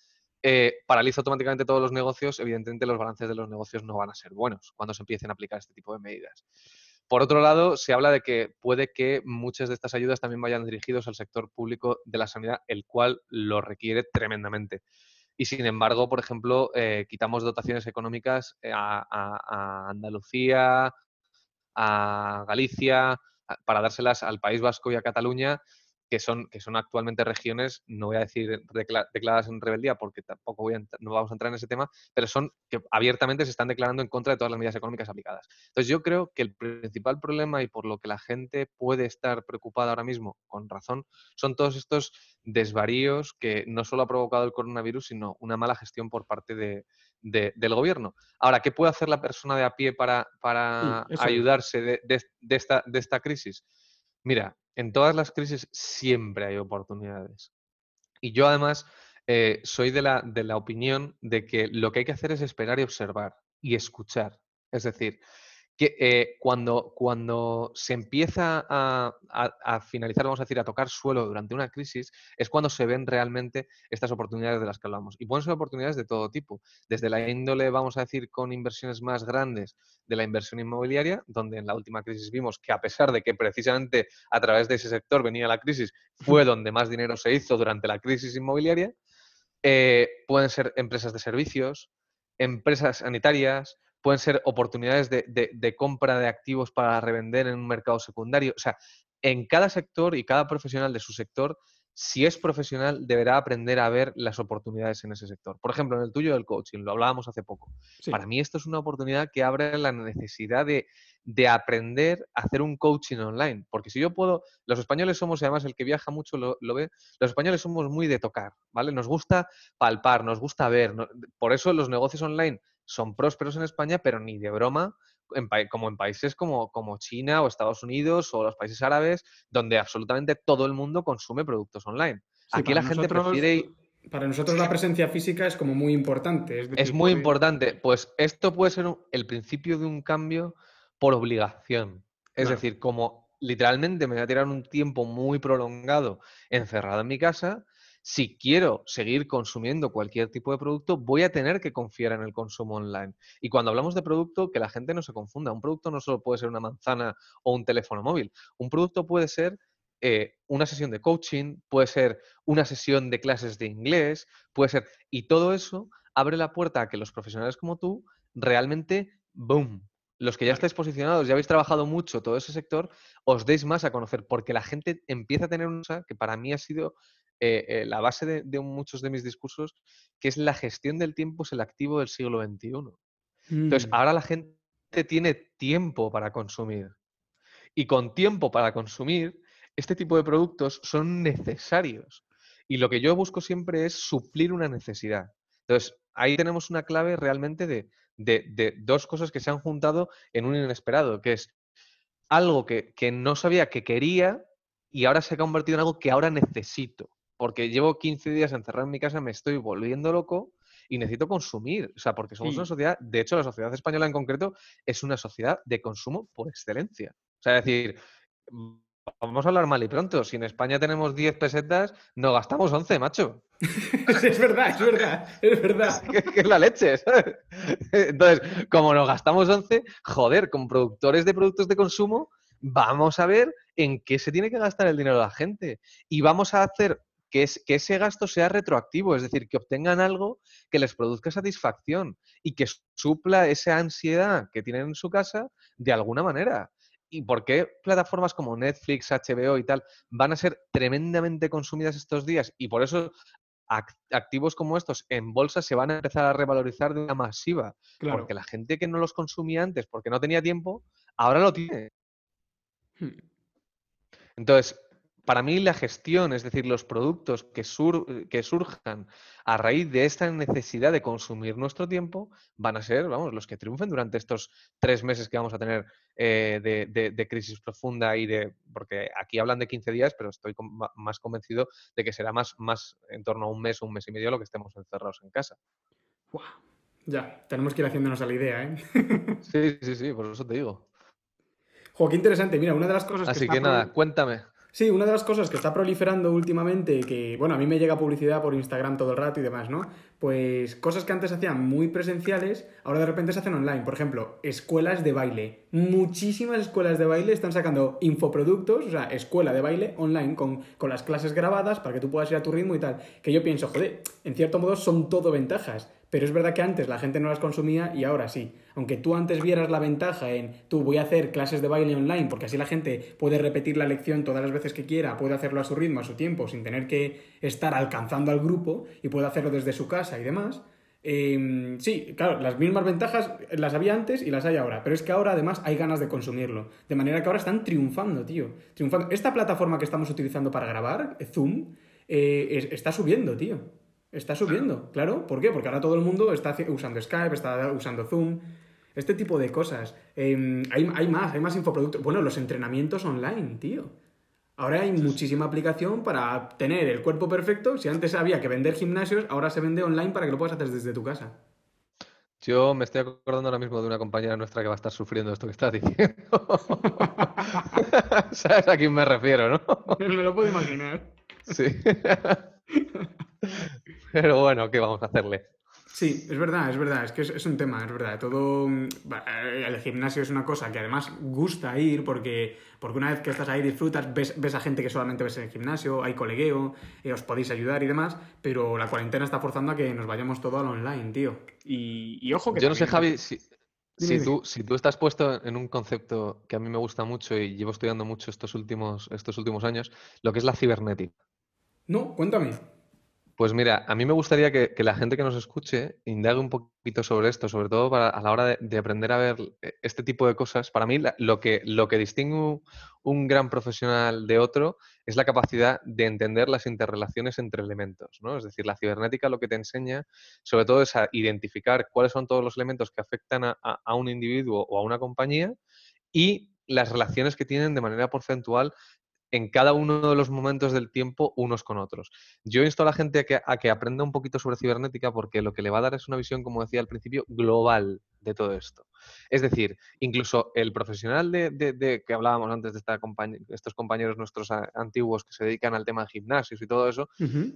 eh, paraliza automáticamente todos los negocios, evidentemente los balances de los negocios no van a ser buenos cuando se empiecen a aplicar este tipo de medidas. Por otro lado, se habla de que puede que muchas de estas ayudas también vayan dirigidos al sector público de la sanidad, el cual lo requiere tremendamente y sin embargo, por ejemplo, eh, quitamos dotaciones económicas eh, a, Andalucía, a Galicia, para dárselas al País Vasco y a Cataluña, que son, que son actualmente regiones, no voy a decir declaradas en rebeldía porque tampoco voy no vamos a entrar en ese tema, pero son que abiertamente se están declarando en contra de todas las medidas económicas aplicadas. Entonces yo creo que el principal problema y por lo que la gente puede estar preocupada ahora mismo, con razón, son todos estos desvaríos que no solo ha provocado el coronavirus, sino una mala gestión por parte de, del gobierno. Ahora, ¿qué puede hacer la persona de a pie para, para ayudarse de, de, esta, de esta crisis? Mira, en todas las crisis siempre hay oportunidades. Y yo además eh, soy de la, de la opinión de que lo que hay que hacer es esperar y observar y escuchar. Es decir, que eh, cuando, cuando se empieza a, finalizar, vamos a decir, a tocar suelo durante una crisis, es cuando se ven realmente estas oportunidades de las que hablamos. Y pueden ser oportunidades de todo tipo, desde la índole, vamos a decir, con inversiones más grandes de la inversión inmobiliaria, donde en la última crisis vimos que a pesar de que precisamente a través de ese sector venía la crisis, fue donde más dinero se hizo durante la crisis inmobiliaria, eh, pueden ser empresas de servicios, empresas sanitarias, pueden ser oportunidades de, compra de activos para revender en un mercado secundario. O sea, en cada sector y cada profesional de su sector, si es profesional, deberá aprender a ver las oportunidades en ese sector. Por ejemplo, en el tuyo del coaching, lo hablábamos hace poco. Para mí esto es una oportunidad que abre la necesidad de, aprender a hacer un coaching online. Porque si yo puedo, los españoles somos, además el que viaja mucho lo, ve, los españoles somos muy de tocar, ¿vale? Nos gusta palpar, nos gusta ver. por eso los negocios online son prósperos en España, pero ni de broma como en países como, como, China o Estados Unidos o los países árabes, donde absolutamente todo el mundo consume productos online. Aquí la gente prefiere... Para nosotros la presencia física es como muy importante. Es, muy importante. Pues esto puede ser el principio de un cambio por obligación. Es decir, como literalmente me voy a tirar un tiempo muy prolongado encerrado en mi casa, si quiero seguir consumiendo cualquier tipo de producto, voy a tener que confiar en el consumo online. Y cuando hablamos de producto, que la gente no se confunda. Un producto no solo puede ser una manzana o un teléfono móvil. Un producto puede ser eh, una sesión de coaching, puede ser una sesión de clases de inglés, puede ser... Y todo eso abre la puerta a que los profesionales como tú realmente, boom, los que ya estáis posicionados, ya habéis trabajado mucho todo ese sector, os deis más a conocer, porque la gente empieza a tener una cosa que para mí ha sido eh, eh, la base de, muchos de mis discursos, que es la gestión del tiempo es el activo del siglo XXI. Entonces, mm. ahora la gente tiene tiempo para consumir. Y con tiempo para consumir, este tipo de productos son necesarios. Y lo que yo busco siempre es suplir una necesidad. Entonces, ahí tenemos una clave realmente de, de, dos cosas que se han juntado en un inesperado, que es algo que, que, no sabía que quería y ahora se ha convertido en algo que ahora necesito. Porque llevo 15 días encerrado en mi casa, me estoy volviendo loco y necesito consumir. O sea, porque somos una sociedad, de hecho, la sociedad española en concreto es una sociedad de consumo por excelencia. O sea, es decir, vamos a hablar mal y pronto. Si en España tenemos 10 pesetas, no gastamos 11, macho. es verdad, es verdad, es verdad. que, es la leche, ¿sabes? Entonces, como nos gastamos 11, joder, con productores de productos de consumo, vamos a ver en qué se tiene que gastar el dinero de la gente. Y vamos a hacer que, es, que ese gasto sea retroactivo, es decir, que obtengan algo que les produzca satisfacción y que supla esa ansiedad que tienen en su casa de alguna manera. ¿Y por qué plataformas como Netflix, HBO y tal van a ser tremendamente consumidas estos días? Y por eso activos como estos en bolsa se van a empezar a revalorizar de una masiva. Porque la gente que no los consumía antes porque no tenía tiempo, ahora lo tiene. Hmm. Entonces, para mí la gestión, es decir, los productos que, que, surjan a raíz de esta necesidad de consumir nuestro tiempo, van a ser, vamos, los que triunfen durante estos tres meses que vamos a tener eh, de, crisis profunda y de, porque aquí hablan de 15 días, pero estoy más convencido de que será más, más en torno a un mes o un mes y medio lo que estemos encerrados en casa. Ya, tenemos que ir haciéndonos a la idea, ¿eh? sí, sí, sí, por eso te digo. Jo, qué interesante. Mira, una de las cosas Así que, nada, cuéntame. Sí, una de las cosas que está proliferando últimamente, que, bueno, a mí me llega publicidad por Instagram todo el rato y demás, ¿no? Pues cosas que antes hacían muy presenciales, ahora de repente se hacen online. Por ejemplo, escuelas de baile. Muchísimas escuelas de baile están sacando infoproductos, o sea, escuela de baile online con, con las clases grabadas para que tú puedas ir a tu ritmo y tal. Que yo pienso, joder, en cierto modo son todo ventajas. Pero es verdad que antes la gente no las consumía y ahora sí. Aunque tú antes vieras la ventaja en, tú voy a hacer clases de baile online, porque así la gente puede repetir la lección todas las veces que quiera, puede hacerlo a su ritmo, a su tiempo, sin tener que estar alcanzando al grupo y puede hacerlo desde su casa y demás. Em, sí, claro, las mismas ventajas las había antes y las hay ahora, pero es que ahora además hay ganas de consumirlo. De manera que ahora están triunfando, tío. Triunfando. Esta plataforma que estamos utilizando para grabar, Zoom, eh, está subiendo, tío. Está subiendo, claro. ¿Por qué? Porque ahora todo el mundo está usando Skype, está usando Zoom, este tipo de cosas. Em, hay, más, hay más infoproductos. Bueno, los entrenamientos online, tío. Ahora hay muchísima aplicación para tener el cuerpo perfecto. Si antes había que vender gimnasios, ahora se vende online para que lo puedas hacer desde tu casa. Yo me estoy acordando ahora mismo de una compañera nuestra que va a estar sufriendo esto que estás diciendo. ¿Sabes a quién me refiero, no? me lo puedo imaginar. Sí. Pero bueno, ¿qué vamos a hacerle? Sí, es verdad, es verdad, es que es, un tema, es verdad. Todo. Mm, el gimnasio es una cosa que además gusta ir porque, porque una vez que estás ahí disfrutas, ves, a gente que solamente ves en el gimnasio, hay colegueo, eh, os podéis ayudar y demás, pero la cuarentena está forzando a que nos vayamos todo al online, tío. Y, ojo que. Yo no sé, Javi, si, si, tú, si tú estás puesto en un concepto que a mí me gusta mucho y llevo estudiando mucho estos últimos, estos últimos años, lo que es la cibernética. No, cuéntame. Pues mira, a mí me gustaría que, la gente que nos escuche indague un poquito sobre esto, sobre todo para, a la hora de, aprender a ver eh, este tipo de cosas. Para mí, lo, que, distingue un gran profesional de otro es la capacidad de entender las interrelaciones entre elementos. ¿no? Es decir, la cibernética lo que te enseña, sobre todo, es a identificar cuáles son todos los elementos que afectan a un individuo o a una compañía y las relaciones que tienen de manera porcentual en cada uno de los momentos del tiempo unos con otros. Yo insto a la gente a que, aprenda un poquito sobre cibernética porque lo que le va a dar es una visión, como decía al principio, global de todo esto. Es decir, incluso el profesional de, que hablábamos antes de esta estos compañeros nuestros antiguos que se dedican al tema de gimnasios y todo eso,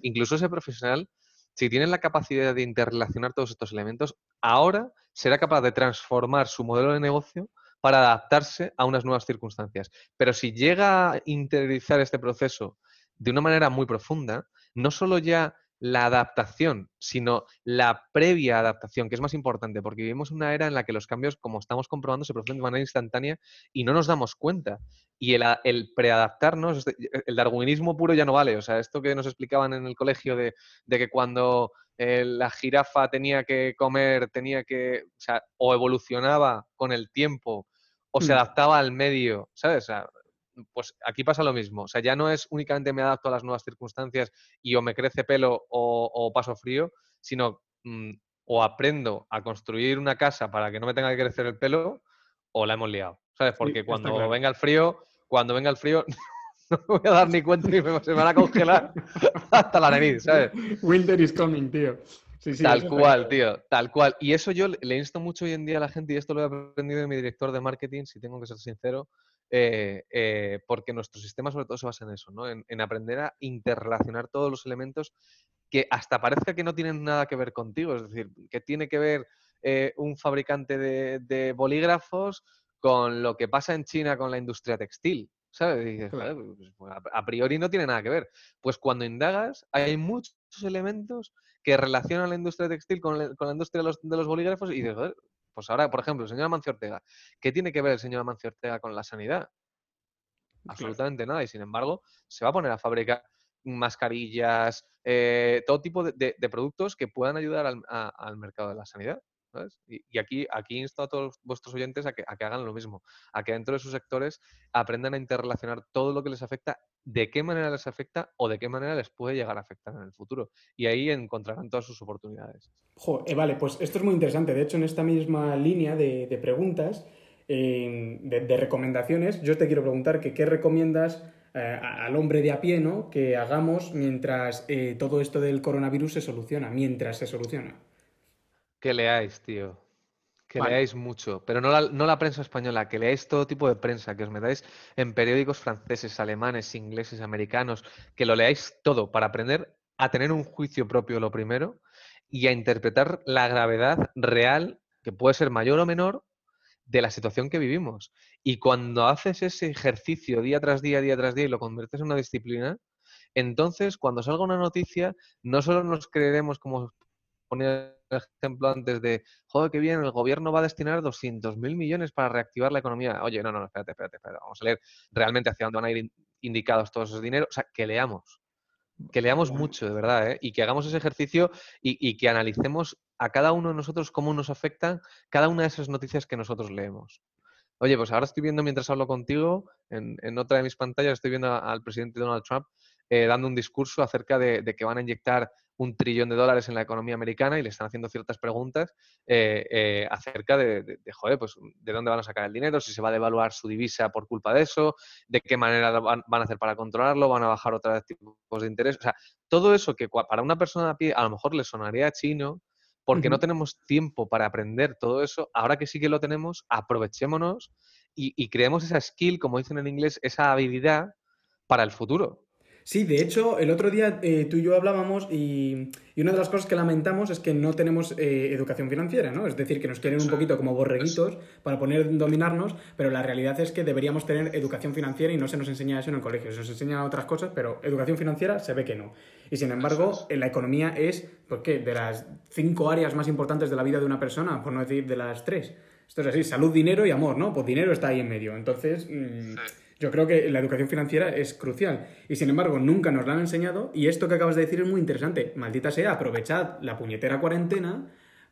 incluso ese profesional, si tiene la capacidad de interrelacionar todos estos elementos, ahora será capaz de transformar su modelo de negocio para adaptarse a unas nuevas circunstancias. Pero si llega a interiorizar este proceso de una manera muy profunda, no solo ya la adaptación, sino la previa adaptación, que es más importante, porque vivimos una era en la que los cambios, como estamos comprobando, se producen de manera instantánea y no nos damos cuenta. Y el, preadaptarnos, este, el darwinismo puro ya no vale. O sea, esto que nos explicaban en el colegio de, que cuando eh, la jirafa tenía que comer, tenía que, o, sea, o evolucionaba con el tiempo o se mm. adaptaba al medio, ¿sabes? pues aquí pasa lo mismo. O sea, ya no es únicamente me adapto a las nuevas circunstancias y o me crece pelo o, paso frío, sino mm, o aprendo a construir una casa para que no me tenga que crecer el pelo o la hemos liado, ¿sabes? Porque cuando venga el frío, cuando venga el frío no me voy a dar ni cuenta ni se me van a congelar hasta la nariz, ¿sabes? Winter is coming, tío. tal cual, tío, tal cual. Y eso yo le insto mucho hoy en día a la gente, y esto lo he aprendido de mi director de marketing, si tengo que ser sincero, eh, eh, porque nuestro sistema sobre todo se basa en eso, ¿no? En, aprender a interrelacionar todos los elementos que hasta parezca que no tienen nada que ver contigo, es decir, que tiene que ver eh, un fabricante de, bolígrafos con lo que pasa en China con la industria textil. ¿Sabes? Pues, pues, a priori no tiene nada que ver. Pues cuando indagas, hay muchos elementos que relacionan la industria textil con la, industria de los, de los bolígrafos y dices, pues ahora, por ejemplo, el señor Amancio Ortega, ¿qué tiene que ver el señor Amancio Ortega con la sanidad? Absolutamente nada. Y sin embargo, se va a poner a fabricar mascarillas, eh, todo tipo de, productos que puedan ayudar al, mercado de la sanidad. Y, aquí, insto a todos vuestros oyentes a que, a que hagan lo mismo, a que dentro de sus sectores aprendan a interrelacionar todo lo que les afecta, de qué manera les afecta o de qué manera les puede llegar a afectar en el futuro. Y ahí encontrarán todas sus oportunidades. Eh, vale, pues esto es muy interesante. De hecho, en esta misma línea de, preguntas, de, recomendaciones, yo te quiero preguntar que qué recomiendas eh, al hombre de a pie, ¿no? Que hagamos mientras eh, todo esto del coronavirus se soluciona, mientras se soluciona. Que leáis, tío. Que leáis mucho, pero no la, no la, prensa española, que leáis todo tipo de prensa, que os metáis en periódicos franceses, alemanes, ingleses, americanos, que lo leáis todo para aprender a tener un juicio propio lo primero y a interpretar la gravedad real, que puede ser mayor o menor, de la situación que vivimos. Y cuando haces ese ejercicio día tras día, día tras día y lo conviertes en una disciplina, entonces cuando salga una noticia, no solo nos creeremos, como ponía ejemplo antes de, joder, qué bien, el gobierno va a destinar 200 mil millones para reactivar la economía. Oye, no, no, espérate, espérate, espérate, vamos a leer realmente hacia dónde van a ir indicados todos esos dineros. O sea, que leamos, que leamos mucho, de verdad, ¿eh? y que hagamos ese ejercicio y, que analicemos a cada uno de nosotros cómo nos afectan cada una de esas noticias que nosotros leemos. Oye, pues ahora estoy viendo mientras hablo contigo, en, otra de mis pantallas estoy viendo al presidente Donald Trump eh, dando un discurso acerca de, que van a inyectar un trillón de dólares en la economía americana y le están haciendo ciertas preguntas eh, eh, acerca de, joder, pues, de dónde van a sacar el dinero, si se va a devaluar su divisa por culpa de eso, de qué manera van, a hacer para controlarlo, van a bajar otros tipos de interés. O sea, todo eso que para una persona a pie a lo mejor le sonaría chino, porque no tenemos tiempo para aprender todo eso, ahora que sí que lo tenemos, aprovechémonos y, y creemos esa skill, como dicen en inglés, esa habilidad para el futuro. Sí, de hecho, el otro día eh, tú y yo hablábamos y, una de las cosas que lamentamos es que no tenemos eh, educación financiera, ¿no? Es decir, que nos quieren un poquito como borreguitos para poner dominarnos, pero la realidad es que deberíamos tener educación financiera y no se nos enseña eso en el colegio. Se nos enseña otras cosas, pero educación financiera se ve que no. Y sin embargo, en la economía es, ¿por qué? De las cinco áreas más importantes de la vida de una persona, por no decir de las tres. Esto es así, salud, dinero y amor, ¿no? Pues dinero está ahí en medio. Entonces... Mm, yo creo que la educación financiera es crucial y sin embargo nunca nos la han enseñado y esto que acabas de decir es muy interesante. Maldita sea, aprovechad la puñetera cuarentena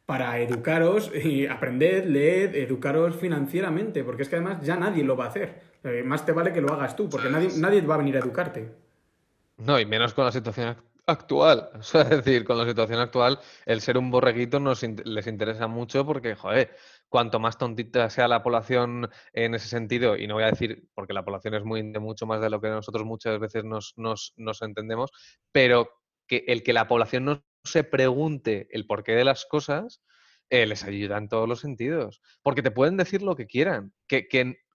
para educaros y aprender, leer, educaros financieramente, porque es que además ya nadie lo va a hacer. Eh, más te vale que lo hagas tú, porque nadie, nadie va a venir a educarte. No, y menos con la situación actual. Es decir, con la situación actual, el ser un borreguito nos les interesa mucho porque, joder, cuanto más tontita sea la población en ese sentido, y no voy a decir, porque la población es muy mucho más de lo que nosotros muchas veces nos, nos, entendemos, pero que el que la población no se pregunte el porqué de las cosas, eh, les ayuda en todos los sentidos. Porque te pueden decir lo que quieran, que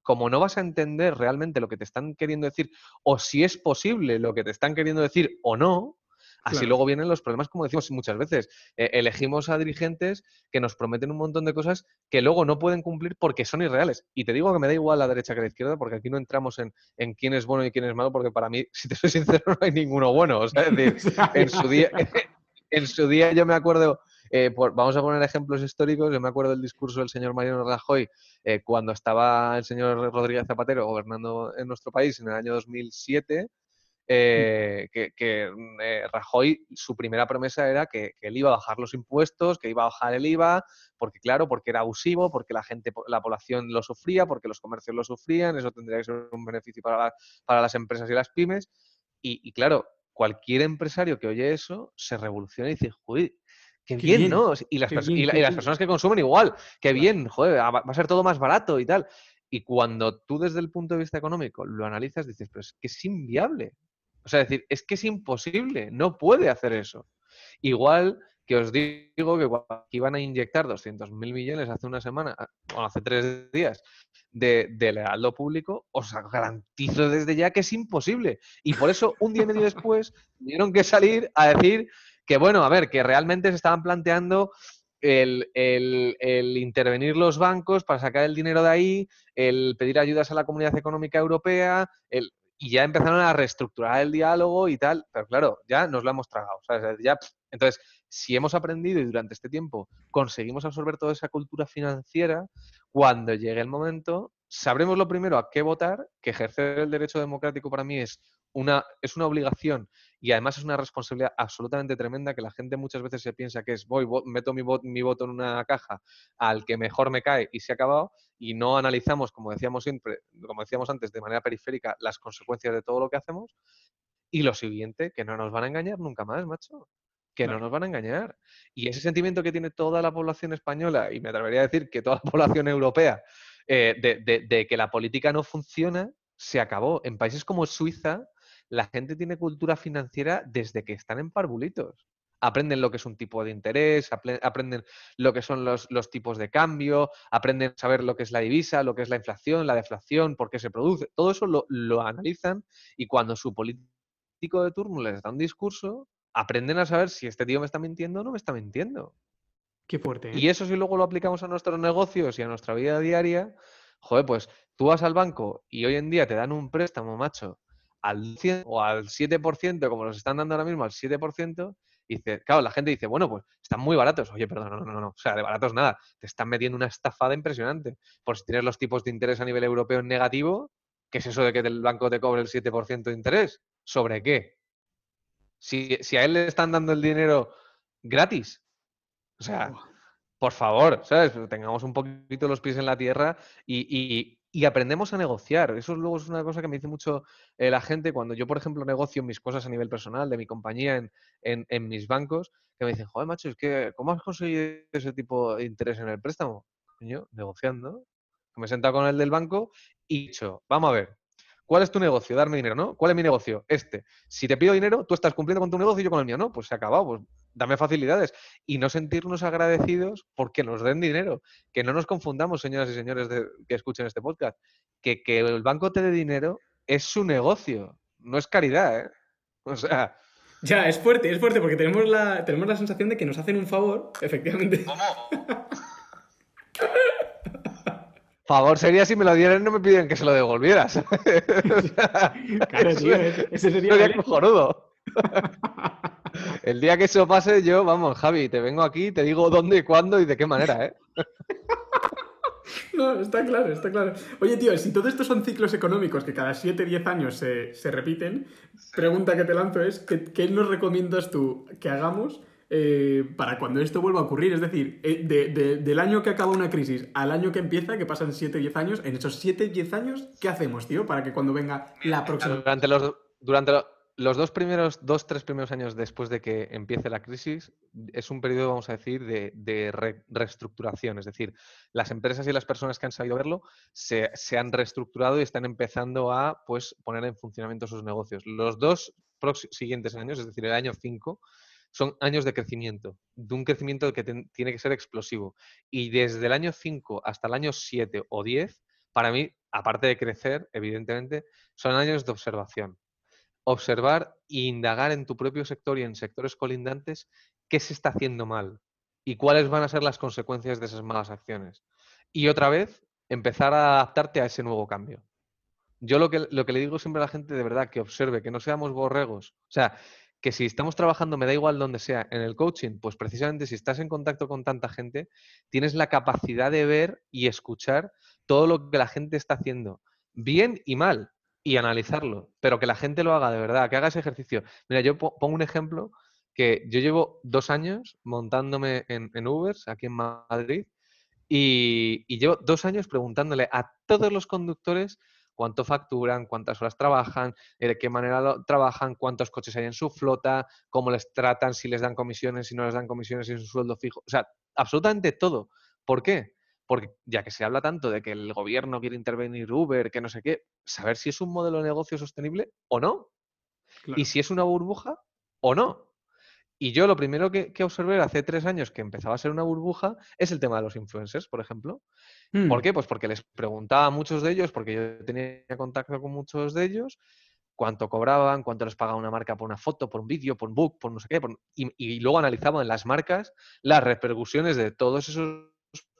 como no vas a entender realmente lo que te están queriendo decir, o si es posible lo que te están queriendo decir o no, Así luego vienen los problemas, como decimos muchas veces. Eh, elegimos a dirigentes que nos prometen un montón de cosas que luego no pueden cumplir porque son irreales. Y te digo que me da igual la derecha que la izquierda, porque aquí no entramos en, quién es bueno y quién es malo, porque para mí, si te soy sincero, no hay ninguno bueno. es decir, en su día, en su día yo me acuerdo, eh, vamos a poner ejemplos históricos, yo me acuerdo del discurso del señor Mariano Rajoy eh, cuando estaba el señor Rodríguez Zapatero gobernando en nuestro país en el año 2007 eh, que, mm, eh, Rajoy, su primera promesa era que, él iba a bajar los impuestos, que iba a bajar el IVA, porque claro, porque era abusivo, porque la gente, la población lo sufría, porque los comercios lo sufrían, eso tendría que ser un beneficio para, para las empresas y las pymes. Y, claro, cualquier empresario que oye eso se revoluciona y dice, joder, qué, bien, ¿no? Y las, las personas que consumen igual, qué bien, joder, va a ser todo más barato y tal. Y cuando tú desde el punto de vista económico lo analizas, dices, pero es que es inviable. O sea, decir, es que es imposible, no puede hacer eso. Igual que os digo que iban a inyectar 200.000 millones hace una semana, ah, o hace tres días, de, de lealdo público, os garantizo desde ya que es imposible. Y por eso, un día y medio después, tuvieron que salir a decir que, bueno, a ver, que realmente se estaban planteando el, el, intervenir los bancos para sacar el dinero de ahí, el pedir ayudas a la Comunidad Económica Europea, el, y ya empezaron a reestructurar el diálogo y tal, pero claro, ya nos lo hemos tragado. Entonces, si hemos aprendido y durante este tiempo conseguimos absorber toda esa cultura financiera, cuando llegue el momento, sabremos lo primero a qué votar, que ejercer el derecho democrático para mí es una, es una obligación y además es una responsabilidad absolutamente tremenda que la gente muchas veces se piensa que es voy, meto mi, mi voto en una caja al que mejor me cae y se ha acabado y no analizamos, como decíamos siempre, como decíamos antes, de manera periférica las consecuencias de todo lo que hacemos. Y lo siguiente, que no nos van a engañar nunca más, macho. Que no nos van a engañar. Y ese sentimiento que tiene toda la población española, y me atrevería a decir que toda la población europea, eh, de, de que la política no funciona, se acabó. En países como Suiza, la gente tiene cultura financiera desde que están en parvulitos. Aprenden lo que es un tipo de interés, aprenden lo que son los, tipos de cambio, aprenden a saber lo que es la divisa, lo que es la inflación, la deflación, por qué se produce. Todo eso lo, lo analizan y cuando su político de turno les da un discurso, aprenden a saber si este tío me está mintiendo o no me está mintiendo. Qué fuerte. Y ¿eh? eso si luego lo aplicamos a nuestros negocios y a nuestra vida diaria, joder, pues tú vas al banco y hoy en día te dan un préstamo, macho, al 100 o al 7%, como nos están dando ahora mismo al 7%, y dice, claro, la gente dice, bueno, pues están muy baratos. Oye, perdón, no, no, no, o sea, de baratos nada. Te están metiendo una estafada impresionante. Por si tienes los tipos de interés a nivel europeo en negativo, ¿qué es eso de que el banco te cobre el 7% de interés? ¿Sobre qué? Si, si, a él le están dando el dinero gratis. O sea, por favor, ¿sabes? Tengamos un poquito los pies en la tierra y, y aprendemos a negociar. Eso luego es una cosa que me dice mucho eh, la gente cuando yo, por ejemplo, negocio mis cosas a nivel personal, de mi compañía en, en, mis bancos, que me dicen, joder, macho, es que, ¿cómo has conseguido ese tipo de interés en el préstamo? yo, negociando. Me he sentado con el del banco y he dicho, vamos a ver, ¿cuál es tu negocio? Darme dinero, ¿no? ¿Cuál es mi negocio? Este. Si te pido dinero, tú estás cumpliendo con tu negocio y yo con el mío, ¿no? Pues se ha acabado, pues dame facilidades y no sentirnos agradecidos porque nos den dinero. Que no nos confundamos, señoras y señores que escuchen este podcast, que, que el banco te dé dinero es su negocio, no es caridad, ¿eh? O sea... Ya, es fuerte, es fuerte porque tenemos la, tenemos la sensación de que nos hacen un favor, efectivamente. ¿Cómo? Favor sería si me lo dieran y no me piden que se lo devolvieras. claro, tío, ese sería... sería cojonudo. El día que eso pase, yo, vamos, Javi, te vengo aquí, te digo dónde, cuándo y de qué manera, ¿eh? No, está claro, está claro. Oye, tío, si todo esto son ciclos económicos que cada 7, 10 años se, repiten, pregunta que te lanzo es, ¿qué, nos recomiendas tú que hagamos eh, para cuando esto vuelva a ocurrir? Es decir, eh, del año que acaba una crisis al año que empieza, que pasan 7, 10 años, en esos 7, 10 años, ¿qué hacemos, tío? Para que cuando venga la próxima... Durante los... Durante los los dos primeros, dos, tres primeros años después de que empiece la crisis es un periodo, vamos a decir, de, reestructuración. Es decir, las empresas y las personas que han sabido verlo se, han reestructurado y están empezando a pues, poner en funcionamiento sus negocios. Los dos siguientes años, es decir, el año 5, son años de crecimiento, de un crecimiento que tiene que ser explosivo. Y desde el año 5 hasta el año 7 o 10, para mí, aparte de crecer, evidentemente, son años de observación observar e indagar en tu propio sector y en sectores colindantes qué se está haciendo mal y cuáles van a ser las consecuencias de esas malas acciones. Y otra vez, empezar a adaptarte a ese nuevo cambio. Yo lo que, lo que le digo siempre a la gente de verdad, que observe, que no seamos borregos. O sea, que si estamos trabajando, me da igual donde sea, en el coaching, pues precisamente si estás en contacto con tanta gente, tienes la capacidad de ver y escuchar todo lo que la gente está haciendo, bien y mal. y analizarlo, pero que la gente lo haga de verdad, que haga ese ejercicio. Mira, yo pongo un ejemplo que yo llevo dos años montándome en, en Ubers aquí en Madrid y, llevo dos años preguntándole a todos los conductores cuánto facturan, cuántas horas trabajan, eh, de qué manera trabajan, cuántos coches hay en su flota, cómo les tratan, si les dan comisiones, si no les dan comisiones, si es un sueldo fijo. O sea, absolutamente todo. ¿Por qué? Porque ya que se habla tanto de que el gobierno quiere intervenir Uber, que no sé qué, saber si es un modelo de negocio sostenible o no. Y si es una burbuja o no. Y yo lo primero que, observé hace tres años que empezaba a ser una burbuja es el tema de los influencers, por ejemplo. ¿Por mm. qué? Pues porque les preguntaba a muchos de ellos, porque yo tenía contacto con muchos de ellos, cuánto cobraban, cuánto les pagaba una marca por una foto, por un vídeo, por un book, por no sé qué. y, luego analizaban en las marcas las repercusiones de todos esos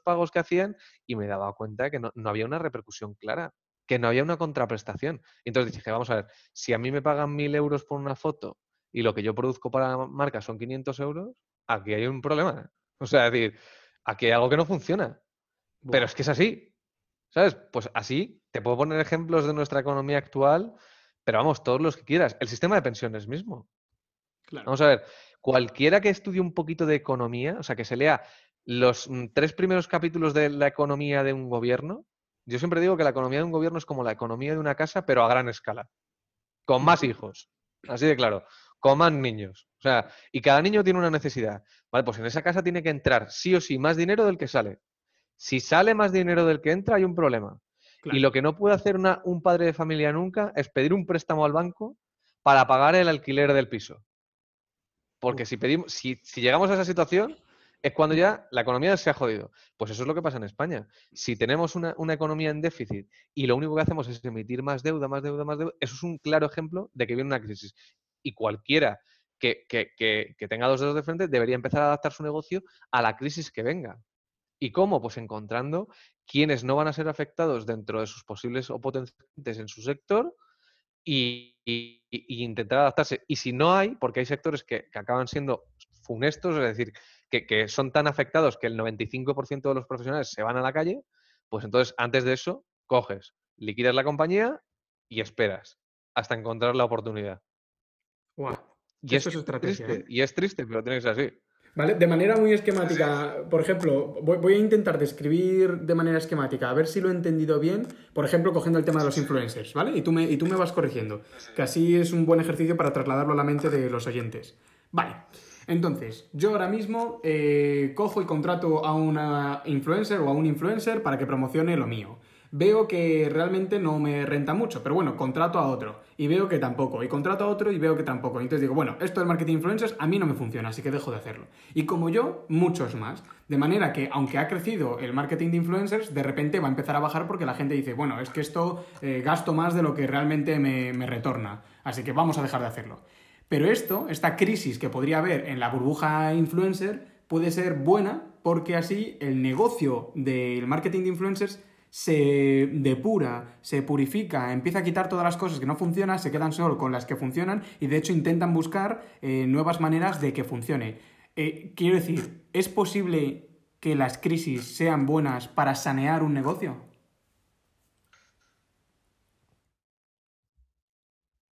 pagos que hacían y me daba cuenta que no, había una repercusión clara, que no había una contraprestación. Y entonces dije, vamos a ver, si a mí me pagan mil euros por una foto y lo que yo produzco para la marca son 500 euros, aquí hay un problema. O sea, es decir, aquí hay algo que no funciona. Pero es que es así. ¿Sabes? Pues así, te puedo poner ejemplos de nuestra economía actual, pero vamos, todos los que quieras. El sistema de pensiones mismo. Vamos a ver, cualquiera que estudie un poquito de economía, o sea, que se lea los mm, tres primeros capítulos de la economía de un gobierno, yo siempre digo que la economía de un gobierno es como la economía de una casa, pero a gran escala, con más hijos, así de claro, con más niños. O sea, y cada niño tiene una necesidad. Vale, pues en esa casa tiene que entrar sí o sí más dinero del que sale. Si sale más dinero del que entra, hay un problema. Y lo que no puede hacer un padre de familia nunca es pedir un préstamo al banco para pagar el alquiler del piso. Porque si, pedimos, si llegamos a esa situación, es cuando ya la economía se ha jodido. Pues eso es lo que pasa en España. Si tenemos una, economía en déficit y lo único que hacemos es emitir más deuda, más deuda, más deuda, eso es un claro ejemplo de que viene una crisis. Y cualquiera que, tenga dos dedos de frente debería empezar a adaptar su negocio a la crisis que venga. ¿Y cómo? Pues encontrando quienes no van a ser afectados dentro de sus posibles o potenciales en su sector y, intentar adaptarse. Y si no hay, porque hay sectores que, que acaban siendo funestos, es decir, que, son tan afectados que el 95% de los profesionales se van a la calle, pues entonces antes de eso coges, liquidas la compañía y esperas hasta encontrar la oportunidad. Y eso es, estrategia. ¿eh? Y es triste, pero tiene que ser así. ¿Vale? De manera muy esquemática, por ejemplo, voy, a intentar describir de manera esquemática, a ver si lo he entendido bien, por ejemplo, cogiendo el tema de los influencers, ¿vale? Y tú me, y tú me vas corrigiendo, que así es un buen ejercicio para trasladarlo a la mente de los oyentes. Vale. Entonces, yo ahora mismo eh, cojo y contrato a una influencer o a un influencer para que promocione lo mío. Veo que realmente no me renta mucho, pero bueno, contrato a otro y veo que tampoco, y contrato a otro y veo que tampoco. entonces digo, bueno, esto del marketing influencers a mí no me funciona, así que dejo de hacerlo. Y como yo, muchos más. De manera que, aunque ha crecido el marketing de influencers, de repente va a empezar a bajar porque la gente dice, bueno, es que esto eh, gasto más de lo que realmente me retorna, así que vamos a dejar de hacerlo. Pero esto, esta crisis que podría haber en la burbuja influencer, puede ser buena porque así el negocio del marketing de influencers se depura, se purifica, empieza a quitar todas las cosas que no funcionan, se quedan solo con las que funcionan y de hecho intentan buscar eh, nuevas maneras de que funcione. Eh, quiero decir, ¿es posible que las crisis sean buenas para sanear un negocio?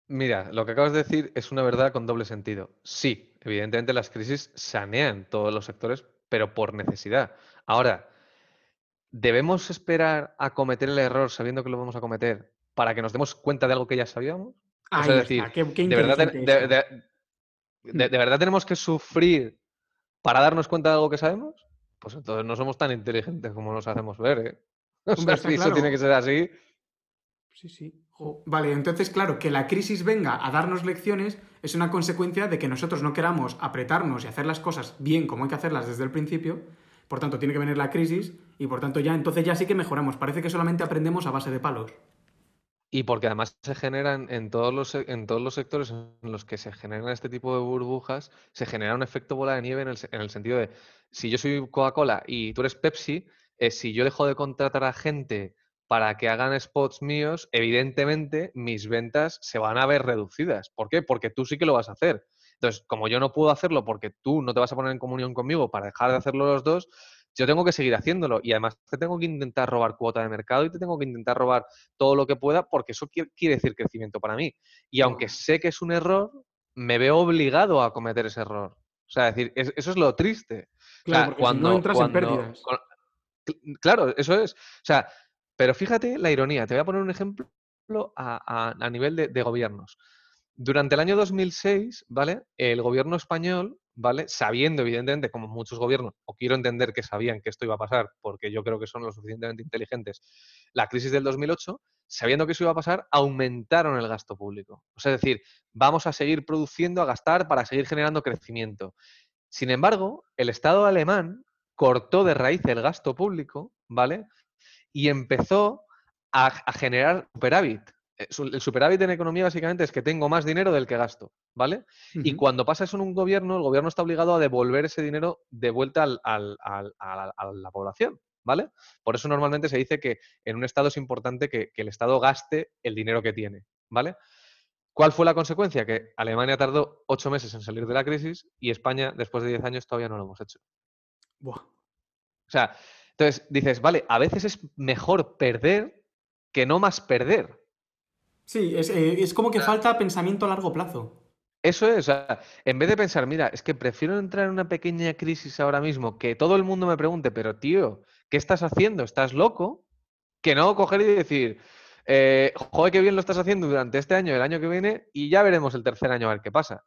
Mira, lo que acabas de decir es una verdad con doble sentido. Sí, evidentemente las crisis sanean todos los sectores, pero por necesidad. Ahora, ¿debemos esperar a cometer el error sabiendo que lo vamos a cometer para que nos demos cuenta de algo que ya sabíamos? es decir, de, verdad, de, verdad tenemos que sufrir para darnos cuenta de algo que sabemos? Pues entonces no somos tan inteligentes como nos hacemos ver. ¿eh? O sea, si eso tiene que ser así. Sí, sí. Vale, entonces, claro, que la crisis venga a darnos lecciones es una consecuencia de que nosotros no queramos apretarnos y hacer las cosas bien como hay que hacerlas desde el principio. Por tanto, tiene que venir la crisis y por tanto ya entonces ya sí que mejoramos. Parece que solamente aprendemos a base de palos. Y porque además se generan en todos los, en todos los sectores en los que se generan este tipo de burbujas, se genera un efecto bola de nieve en el, sentido de, si yo soy Coca-Cola y tú eres Pepsi, eh, si yo dejo de contratar a gente para que hagan spots míos, evidentemente mis ventas se van a ver reducidas. ¿Por qué? Porque tú sí que lo vas a hacer. Entonces, como yo no puedo hacerlo porque tú no te vas a poner en comunión conmigo para dejar de hacerlo los dos, yo tengo que seguir haciéndolo y además te tengo que intentar robar cuota de mercado y te tengo que intentar robar todo lo que pueda porque eso quiere decir crecimiento para mí. Y aunque sé que es un error, me veo obligado a cometer ese error. O sea, decir, eso es lo triste. Claro, cuando, no entras en pérdidas. claro, eso es. O sea, pero fíjate la ironía. Te voy a poner un ejemplo a, nivel de, gobiernos. Durante el año 2006, ¿vale? El gobierno español, ¿vale? Sabiendo, evidentemente, como muchos gobiernos, o quiero entender que sabían que esto iba a pasar, porque yo creo que son lo suficientemente inteligentes, la crisis del 2008, sabiendo que eso iba a pasar, aumentaron el gasto público. O sea, es decir, vamos a seguir produciendo, a gastar para seguir generando crecimiento. Sin embargo, el Estado alemán cortó de raíz el gasto público, ¿vale? Y empezó a, generar superávit. Eh, el superávit en economía básicamente es que tengo más dinero del que gasto, ¿vale? Y cuando pasa eso en un gobierno, el gobierno está obligado a devolver ese dinero de vuelta a la población, ¿vale? Por eso normalmente se dice que en un Estado es importante que, el Estado gaste el dinero que tiene, ¿vale? ¿Cuál fue la consecuencia? Que Alemania tardó ocho meses en salir de la crisis y España, después de diez años, todavía no lo hemos hecho. Buah. O sea, entonces dices, vale, a veces es mejor perder que no más perder. Sí, eh, es, como que falta pensamiento a largo plazo. Eso es, o sea, en vez de pensar, mira, es que prefiero entrar en una pequeña crisis ahora mismo, que todo el mundo me pregunte, pero tío, ¿qué estás haciendo? ¿Estás loco? Que no coger y decir, eh, joder, qué bien lo estás haciendo durante este año, el año que viene, y ya veremos el tercer año a ver qué pasa.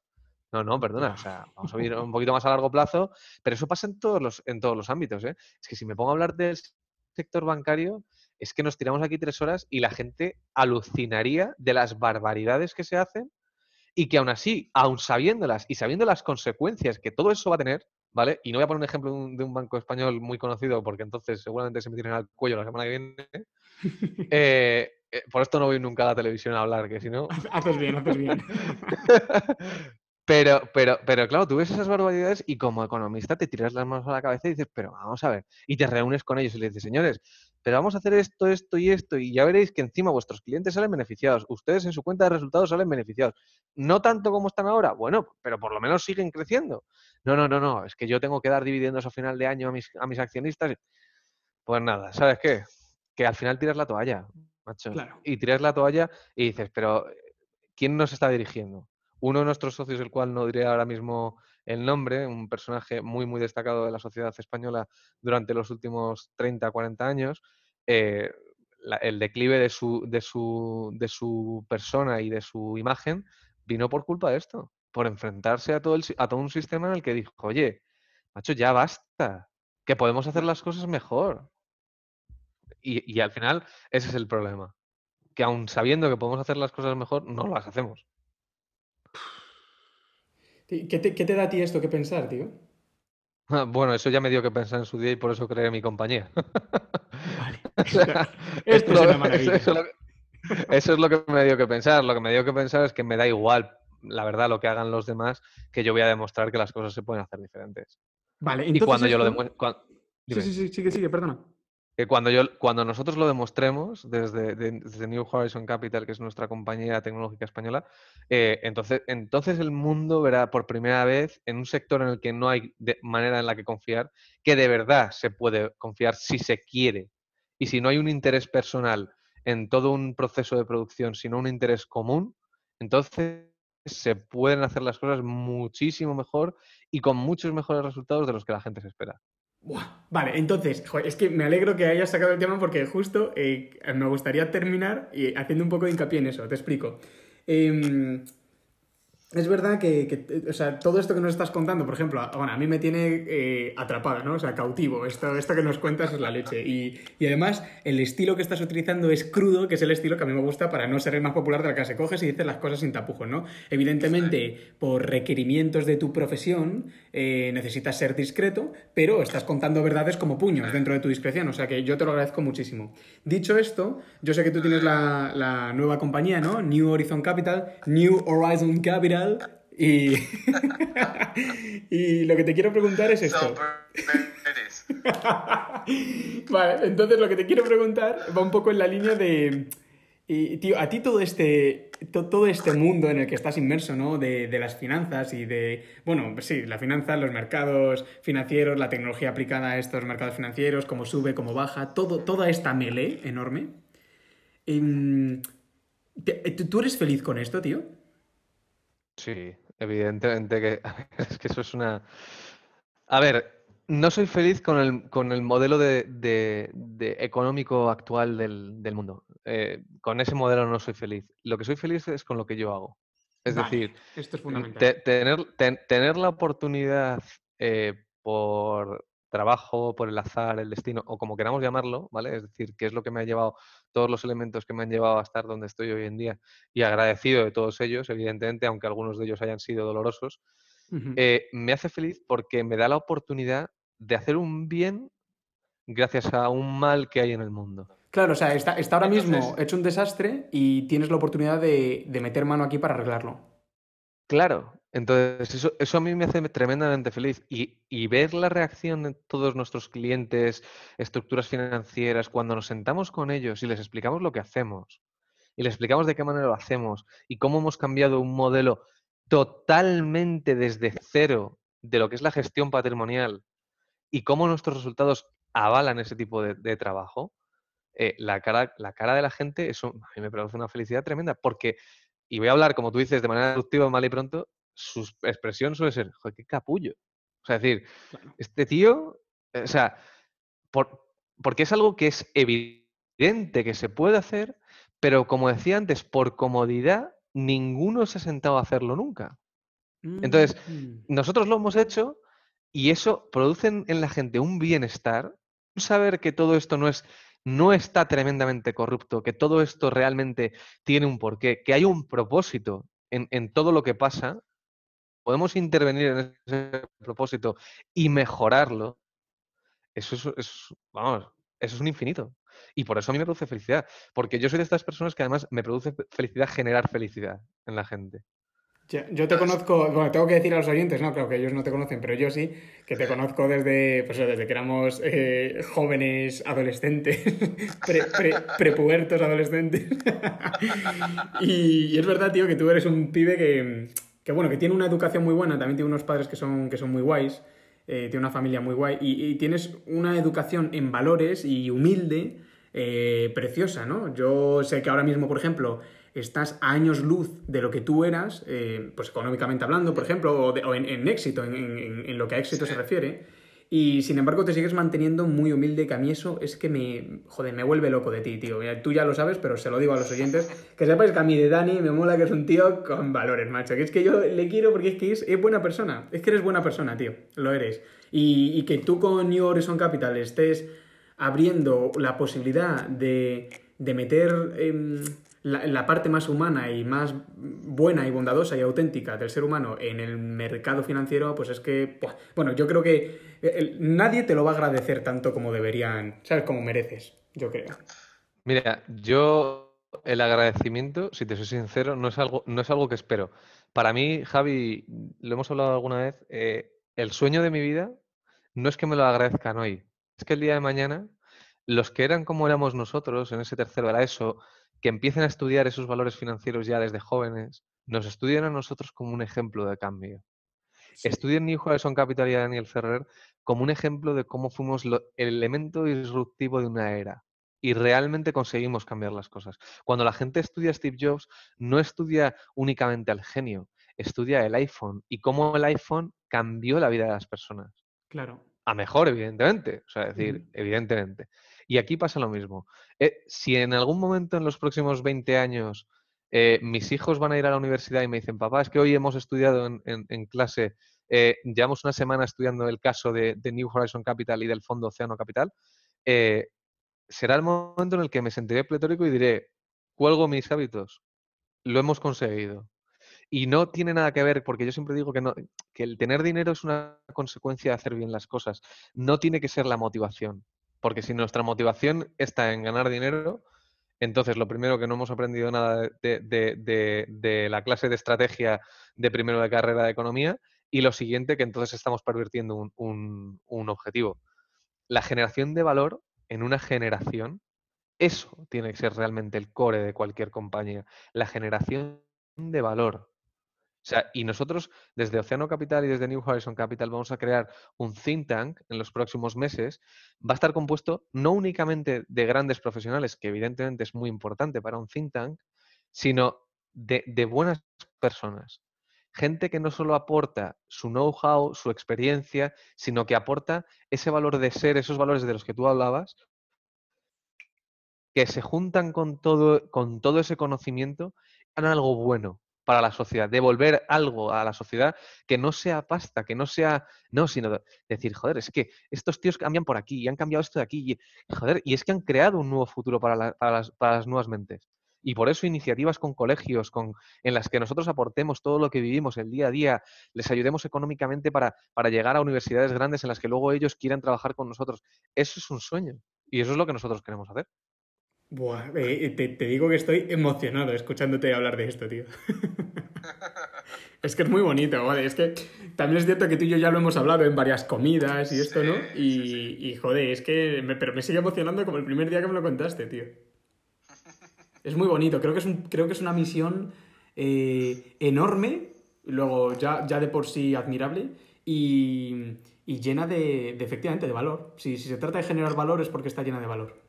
No, no, perdona, o sea, vamos a ir un poquito más a largo plazo, pero eso pasa en todos los, en todos los ámbitos, ¿eh? Es que si me pongo a hablar del sector bancario, es que nos tiramos aquí tres horas y la gente alucinaría de las barbaridades que se hacen y que aún así, aún sabiéndolas y sabiendo las consecuencias que todo eso va a tener, ¿vale? Y no voy a poner un ejemplo de un, banco español muy conocido porque entonces seguramente se me tiren al cuello la semana que viene. Eh, eh, por esto no voy nunca a la televisión a hablar, que si no... Haces bien, haces bien. Pero, pero, pero claro, tú ves esas barbaridades y como economista te tiras las manos a la cabeza y dices, pero vamos a ver. Y te reúnes con ellos y les dices, señores, pero vamos a hacer esto, esto y esto, y ya veréis que encima vuestros clientes salen beneficiados, ustedes en su cuenta de resultados salen beneficiados. No tanto como están ahora, bueno, pero por lo menos siguen creciendo. No, no, no, no, es que yo tengo que dar dividendos a final de año a mis, a mis accionistas. Pues nada, ¿sabes qué? Que al final tiras la toalla, macho. Y tiras la toalla y dices, pero ¿quién nos está dirigiendo? Uno de nuestros socios, el cual no diré ahora mismo el nombre, un personaje muy, muy destacado de la sociedad española durante los últimos 30, 40 años, eh, el declive de su, de, su, de su persona y de su imagen vino por culpa de esto, por enfrentarse a todo, el, a todo un sistema en el que dijo, oye, macho, ya basta, que podemos hacer las cosas mejor. Y, y al final ese es el problema, que aun sabiendo que podemos hacer las cosas mejor, no las hacemos. ¿Qué te, da a ti esto que pensar, tío? Ah, bueno, eso ya me dio que pensar en su día y por eso creé mi compañía. Vale. esto es una maravilla. Eso, es lo que me dio que pensar. Lo que me dio que pensar es que me da igual, la verdad, lo que hagan los demás, que yo voy a demostrar que las cosas se pueden hacer diferentes. Vale, entonces. Y cuando yo lo demuestre. Sí, sí, sí, sigue, sigue, perdona cuando, nosotros lo demostremos desde, New Horizon Capital, que es nuestra compañía tecnológica española, eh, entonces el mundo verá por primera vez en un sector en el que no hay manera en la que confiar, que de verdad se puede confiar si se quiere. Y si no hay un interés personal en todo un proceso de producción, sino un interés común, entonces se pueden hacer las cosas muchísimo mejor y con muchos mejores resultados de los que la gente se espera. Vale, entonces, es que me alegro que hayas sacado el tema porque justo eh, me gustaría terminar y haciendo un poco de hincapié en eso. Te explico. Em, es verdad que, o sea, todo esto que nos estás contando, por ejemplo, bueno, a mí me tiene eh, atrapado, ¿no? O sea, cautivo. Esto, esto que nos cuentas es la leche. Y, además, el estilo que estás utilizando es crudo, que es el estilo que a mí me gusta para no ser el más popular de la clase. Coges y dices las cosas sin tapujos, ¿no? Evidentemente, por requerimientos de tu profesión, eh, necesitas ser discreto, pero estás contando verdades como puños dentro de tu discreción. O sea que yo te lo agradezco muchísimo. Dicho esto, yo sé que tú tienes la, la nueva compañía, ¿no? New Horizon Capital, New Horizon Capital y, y lo que te quiero preguntar es esto. vale, entonces lo que te quiero preguntar va un poco en la línea de Y, tío, a ti todo este, todo este mundo en el que estás inmerso, ¿no? De, las finanzas y de, bueno, sí, la finanza, los mercados financieros, la tecnología aplicada a estos mercados financieros, cómo sube, cómo baja, todo, toda esta melee enorme. Em, ¿Tú eres feliz con esto, tío? Sí, evidentemente que, es que eso es una... A ver, no soy feliz con el, con el modelo de, económico actual del, mundo. Eh, con ese modelo no soy feliz. Lo que soy feliz es con lo que yo hago. Es decir, tener, tener la oportunidad eh, por trabajo, por el azar, el destino, o como queramos llamarlo, ¿vale? Es decir, qué es lo que me ha llevado, todos los elementos que me han llevado a estar donde estoy hoy en día y agradecido de todos ellos, evidentemente, aunque algunos de ellos hayan sido dolorosos, eh, me hace feliz porque me da la oportunidad de hacer un bien gracias a un mal que hay en el mundo. Claro, o sea, está, está ahora mismo hecho un desastre y tienes la oportunidad de, de meter mano aquí para arreglarlo. Claro, entonces eso, eso a mí me hace tremendamente feliz y, y, ver la reacción de todos nuestros clientes, estructuras financieras, cuando nos sentamos con ellos y les explicamos lo que hacemos y les explicamos de qué manera lo hacemos y cómo hemos cambiado un modelo totalmente desde cero de lo que es la gestión patrimonial y cómo nuestros resultados avalan ese tipo de, trabajo, eh, la, cara, la cara de la gente, eso a mí me produce una felicidad tremenda, porque, y voy a hablar, como tú dices, de manera productiva, mal y pronto, su expresión suele ser, joder, qué capullo. O sea, es decir, este tío, eh, o sea, porque es algo que es evidente que se puede hacer, pero como decía antes, por comodidad, ninguno se ha sentado a hacerlo nunca. Entonces, mm. nosotros lo hemos hecho y eso produce en la gente un bienestar, un saber que todo esto no es no está tremendamente corrupto, que todo esto realmente tiene un porqué, que hay un propósito en, todo lo que pasa, podemos intervenir en ese propósito y mejorarlo, eso es, vamos, eso es un infinito. Y por eso a mí me produce felicidad, porque yo soy de estas personas que además me produce felicidad generar felicidad en la gente. Yo te conozco, bueno, tengo que decir a los oyentes, no, creo que ellos no te conocen, pero yo sí, que te conozco desde, pues, desde que éramos eh, jóvenes adolescentes, prepubertos adolescentes. y, es verdad, tío, que tú eres un pibe que, bueno, que tiene una educación muy buena, también tiene unos padres que son, que son muy guays, eh, tiene una familia muy guay, y, tienes una educación en valores y humilde, eh, preciosa, ¿no? Yo sé que ahora mismo, por ejemplo, estás a años luz de lo que tú eras, eh, pues económicamente hablando, por ejemplo, o, en, éxito, en, lo que a éxito se refiere. Y sin embargo te sigues manteniendo muy humilde, que a mí eso es que me, joder, me vuelve loco de ti, tío. Tú ya lo sabes, pero se lo digo a los oyentes, que sepáis que a mí de Dani me mola que es un tío con valores, macho. Que es que yo le quiero porque es que es, buena persona. Es que eres buena persona, tío. Lo eres. Y, que tú con New Horizon Capital estés abriendo la posibilidad de, de meter... Em, la, parte más humana y más buena y bondadosa y auténtica del ser humano en el mercado financiero, pues es que, bueno, yo creo que eh, nadie te lo va a agradecer tanto como deberían, ¿sabes? Como mereces, yo creo. Mira, yo el agradecimiento, si te soy sincero, no es algo, no es algo que espero. Para mí, Javi, lo hemos hablado alguna vez, eh, el sueño de mi vida no es que me lo agradezcan hoy, es que el día de mañana los que eran como éramos nosotros en ese tercero era eso, que empiecen a estudiar esos valores financieros ya desde jóvenes, nos estudian a nosotros como un ejemplo de cambio. Estudien New Horizon Capital y a Daniel Ferrer como un ejemplo de cómo fuimos el elemento disruptivo de una era y realmente conseguimos cambiar las cosas. Cuando la gente estudia Steve Jobs, no estudia únicamente al genio, estudia el iPhone y cómo el iPhone cambió la vida de las personas. Claro. A mejor, evidentemente. O sea, decir, evidentemente. Y aquí pasa lo mismo. Eh, si en algún momento en los próximos 20 años eh, mis hijos van a ir a la universidad y me dicen, papá, es que hoy hemos estudiado en, clase, eh, llevamos una semana estudiando el caso de, New Horizon Capital y del Fondo Océano Capital, será el momento en el que me sentiré pletórico y diré, cuelgo mis hábitos, lo hemos conseguido. Y no tiene nada que ver, porque yo siempre digo que, no, que el tener dinero es una consecuencia de hacer bien las cosas, no tiene que ser la motivación. Porque si nuestra motivación está en ganar dinero, entonces lo primero que no hemos aprendido nada de, la clase de estrategia de primero de carrera de economía y lo siguiente que entonces estamos pervirtiendo un, objetivo. La generación de valor en una generación Eso tiene que ser realmente el core de cualquier compañía, la generación de valor. Sea, y nosotros desde Océano Capital y desde New Horizon Capital vamos a crear un think tank en los próximos meses. Va a estar compuesto no únicamente de grandes profesionales, que evidentemente es muy importante para un think tank, sino de, de buenas personas. Gente que no solo aporta su know-how, su experiencia, sino que aporta ese valor de ser, esos valores de los que tú hablabas, que se juntan con todo, con todo ese conocimiento en algo bueno para la sociedad, devolver algo a la sociedad que no sea pasta, que no sea, no, sino decir, joder, es que estos tíos cambian por aquí y han cambiado esto de aquí, y, joder, y es que han creado un nuevo futuro para, las, nuevas mentes. Y por eso iniciativas con colegios, con, en las que nosotros aportemos todo lo que vivimos el día a día, les ayudemos económicamente para, para llegar a universidades grandes en las que luego ellos quieran trabajar con nosotros. Eso es un sueño. Y eso es lo que nosotros queremos hacer. Buah, eh, te, digo que estoy emocionado escuchándote hablar de esto, tío. es que es muy bonito, ¿vale? Es que también es cierto que tú y yo ya lo hemos hablado en varias comidas y esto, ¿no? Y, y joder, es que... pero me sigue emocionando como el primer día que me lo contaste, tío. Es muy bonito, creo que es, un, creo que es una misión eh, enorme, luego ya, ya de por sí admirable y, y llena de, de, efectivamente, de valor. Si, si se trata de generar valor es porque está llena de valor.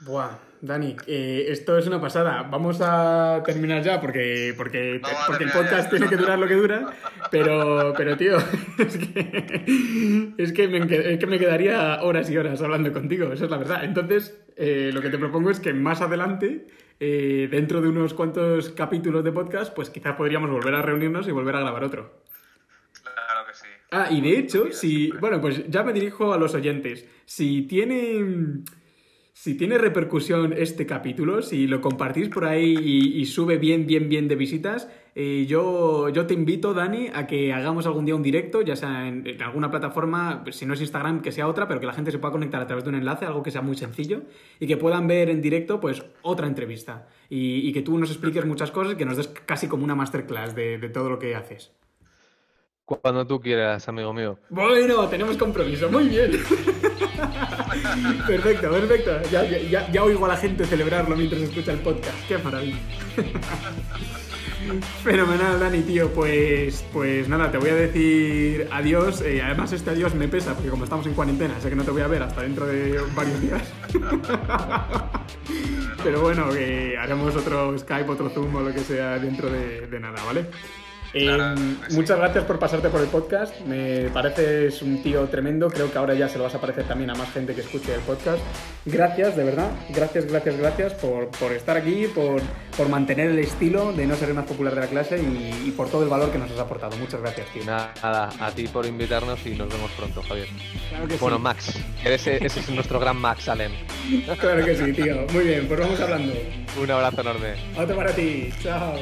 Buah, Dani, eh, esto es una pasada. Vamos a terminar ya porque, porque, porque el podcast tiene que durar lo que dura. Pero, pero tío, es que, es que, me, quedaría horas y horas hablando contigo, esa es la verdad. Entonces, eh, lo que te propongo es que más adelante, eh, dentro de unos cuantos capítulos de podcast, pues quizás podríamos volver a reunirnos y volver a grabar otro. Claro que sí. Ah, y de hecho, si. Bueno, pues ya me dirijo a los oyentes. Si tienen si tiene repercusión este capítulo, si lo compartís por ahí y, sube bien, bien, bien de visitas, eh, yo, yo te invito, Dani, a que hagamos algún día un directo, ya sea en, alguna plataforma, si no es Instagram, que sea otra, pero que la gente se pueda conectar a través de un enlace, algo que sea muy sencillo, y que puedan ver en directo, pues, otra entrevista. Y, que tú nos expliques muchas cosas y que nos des casi como una masterclass de, de todo lo que haces. Cuando tú quieras, amigo mío. Bueno, tenemos compromiso, muy bien. perfecto, perfecto. Ya, oigo a la gente celebrarlo mientras escucha el podcast. Qué maravilla. Fenomenal, Dani, tío. Pues, pues nada, te voy a decir adiós. Eh, además, este adiós me pesa porque como estamos en cuarentena, sé que no te voy a ver hasta dentro de varios días. Pero bueno, haremos otro Skype, otro Zoom o lo que sea dentro de, de nada, ¿vale? Em, muchas gracias por pasarte por el podcast. Me pareces un tío tremendo. Creo que ahora ya se lo vas a parecer también a más gente que escuche el podcast. Gracias, de verdad. Gracias, gracias, gracias por, estar aquí, por, por, mantener el estilo de no ser el más popular de la clase y, por todo el valor que nos has aportado. Muchas gracias, tío. Nada, a ti por invitarnos y nos vemos pronto, Javier. bueno, Max. Ese, ese es nuestro gran Max Allen. claro que sí, tío. Muy bien, pues vamos hablando. Un abrazo enorme. Otro para ti. Chao.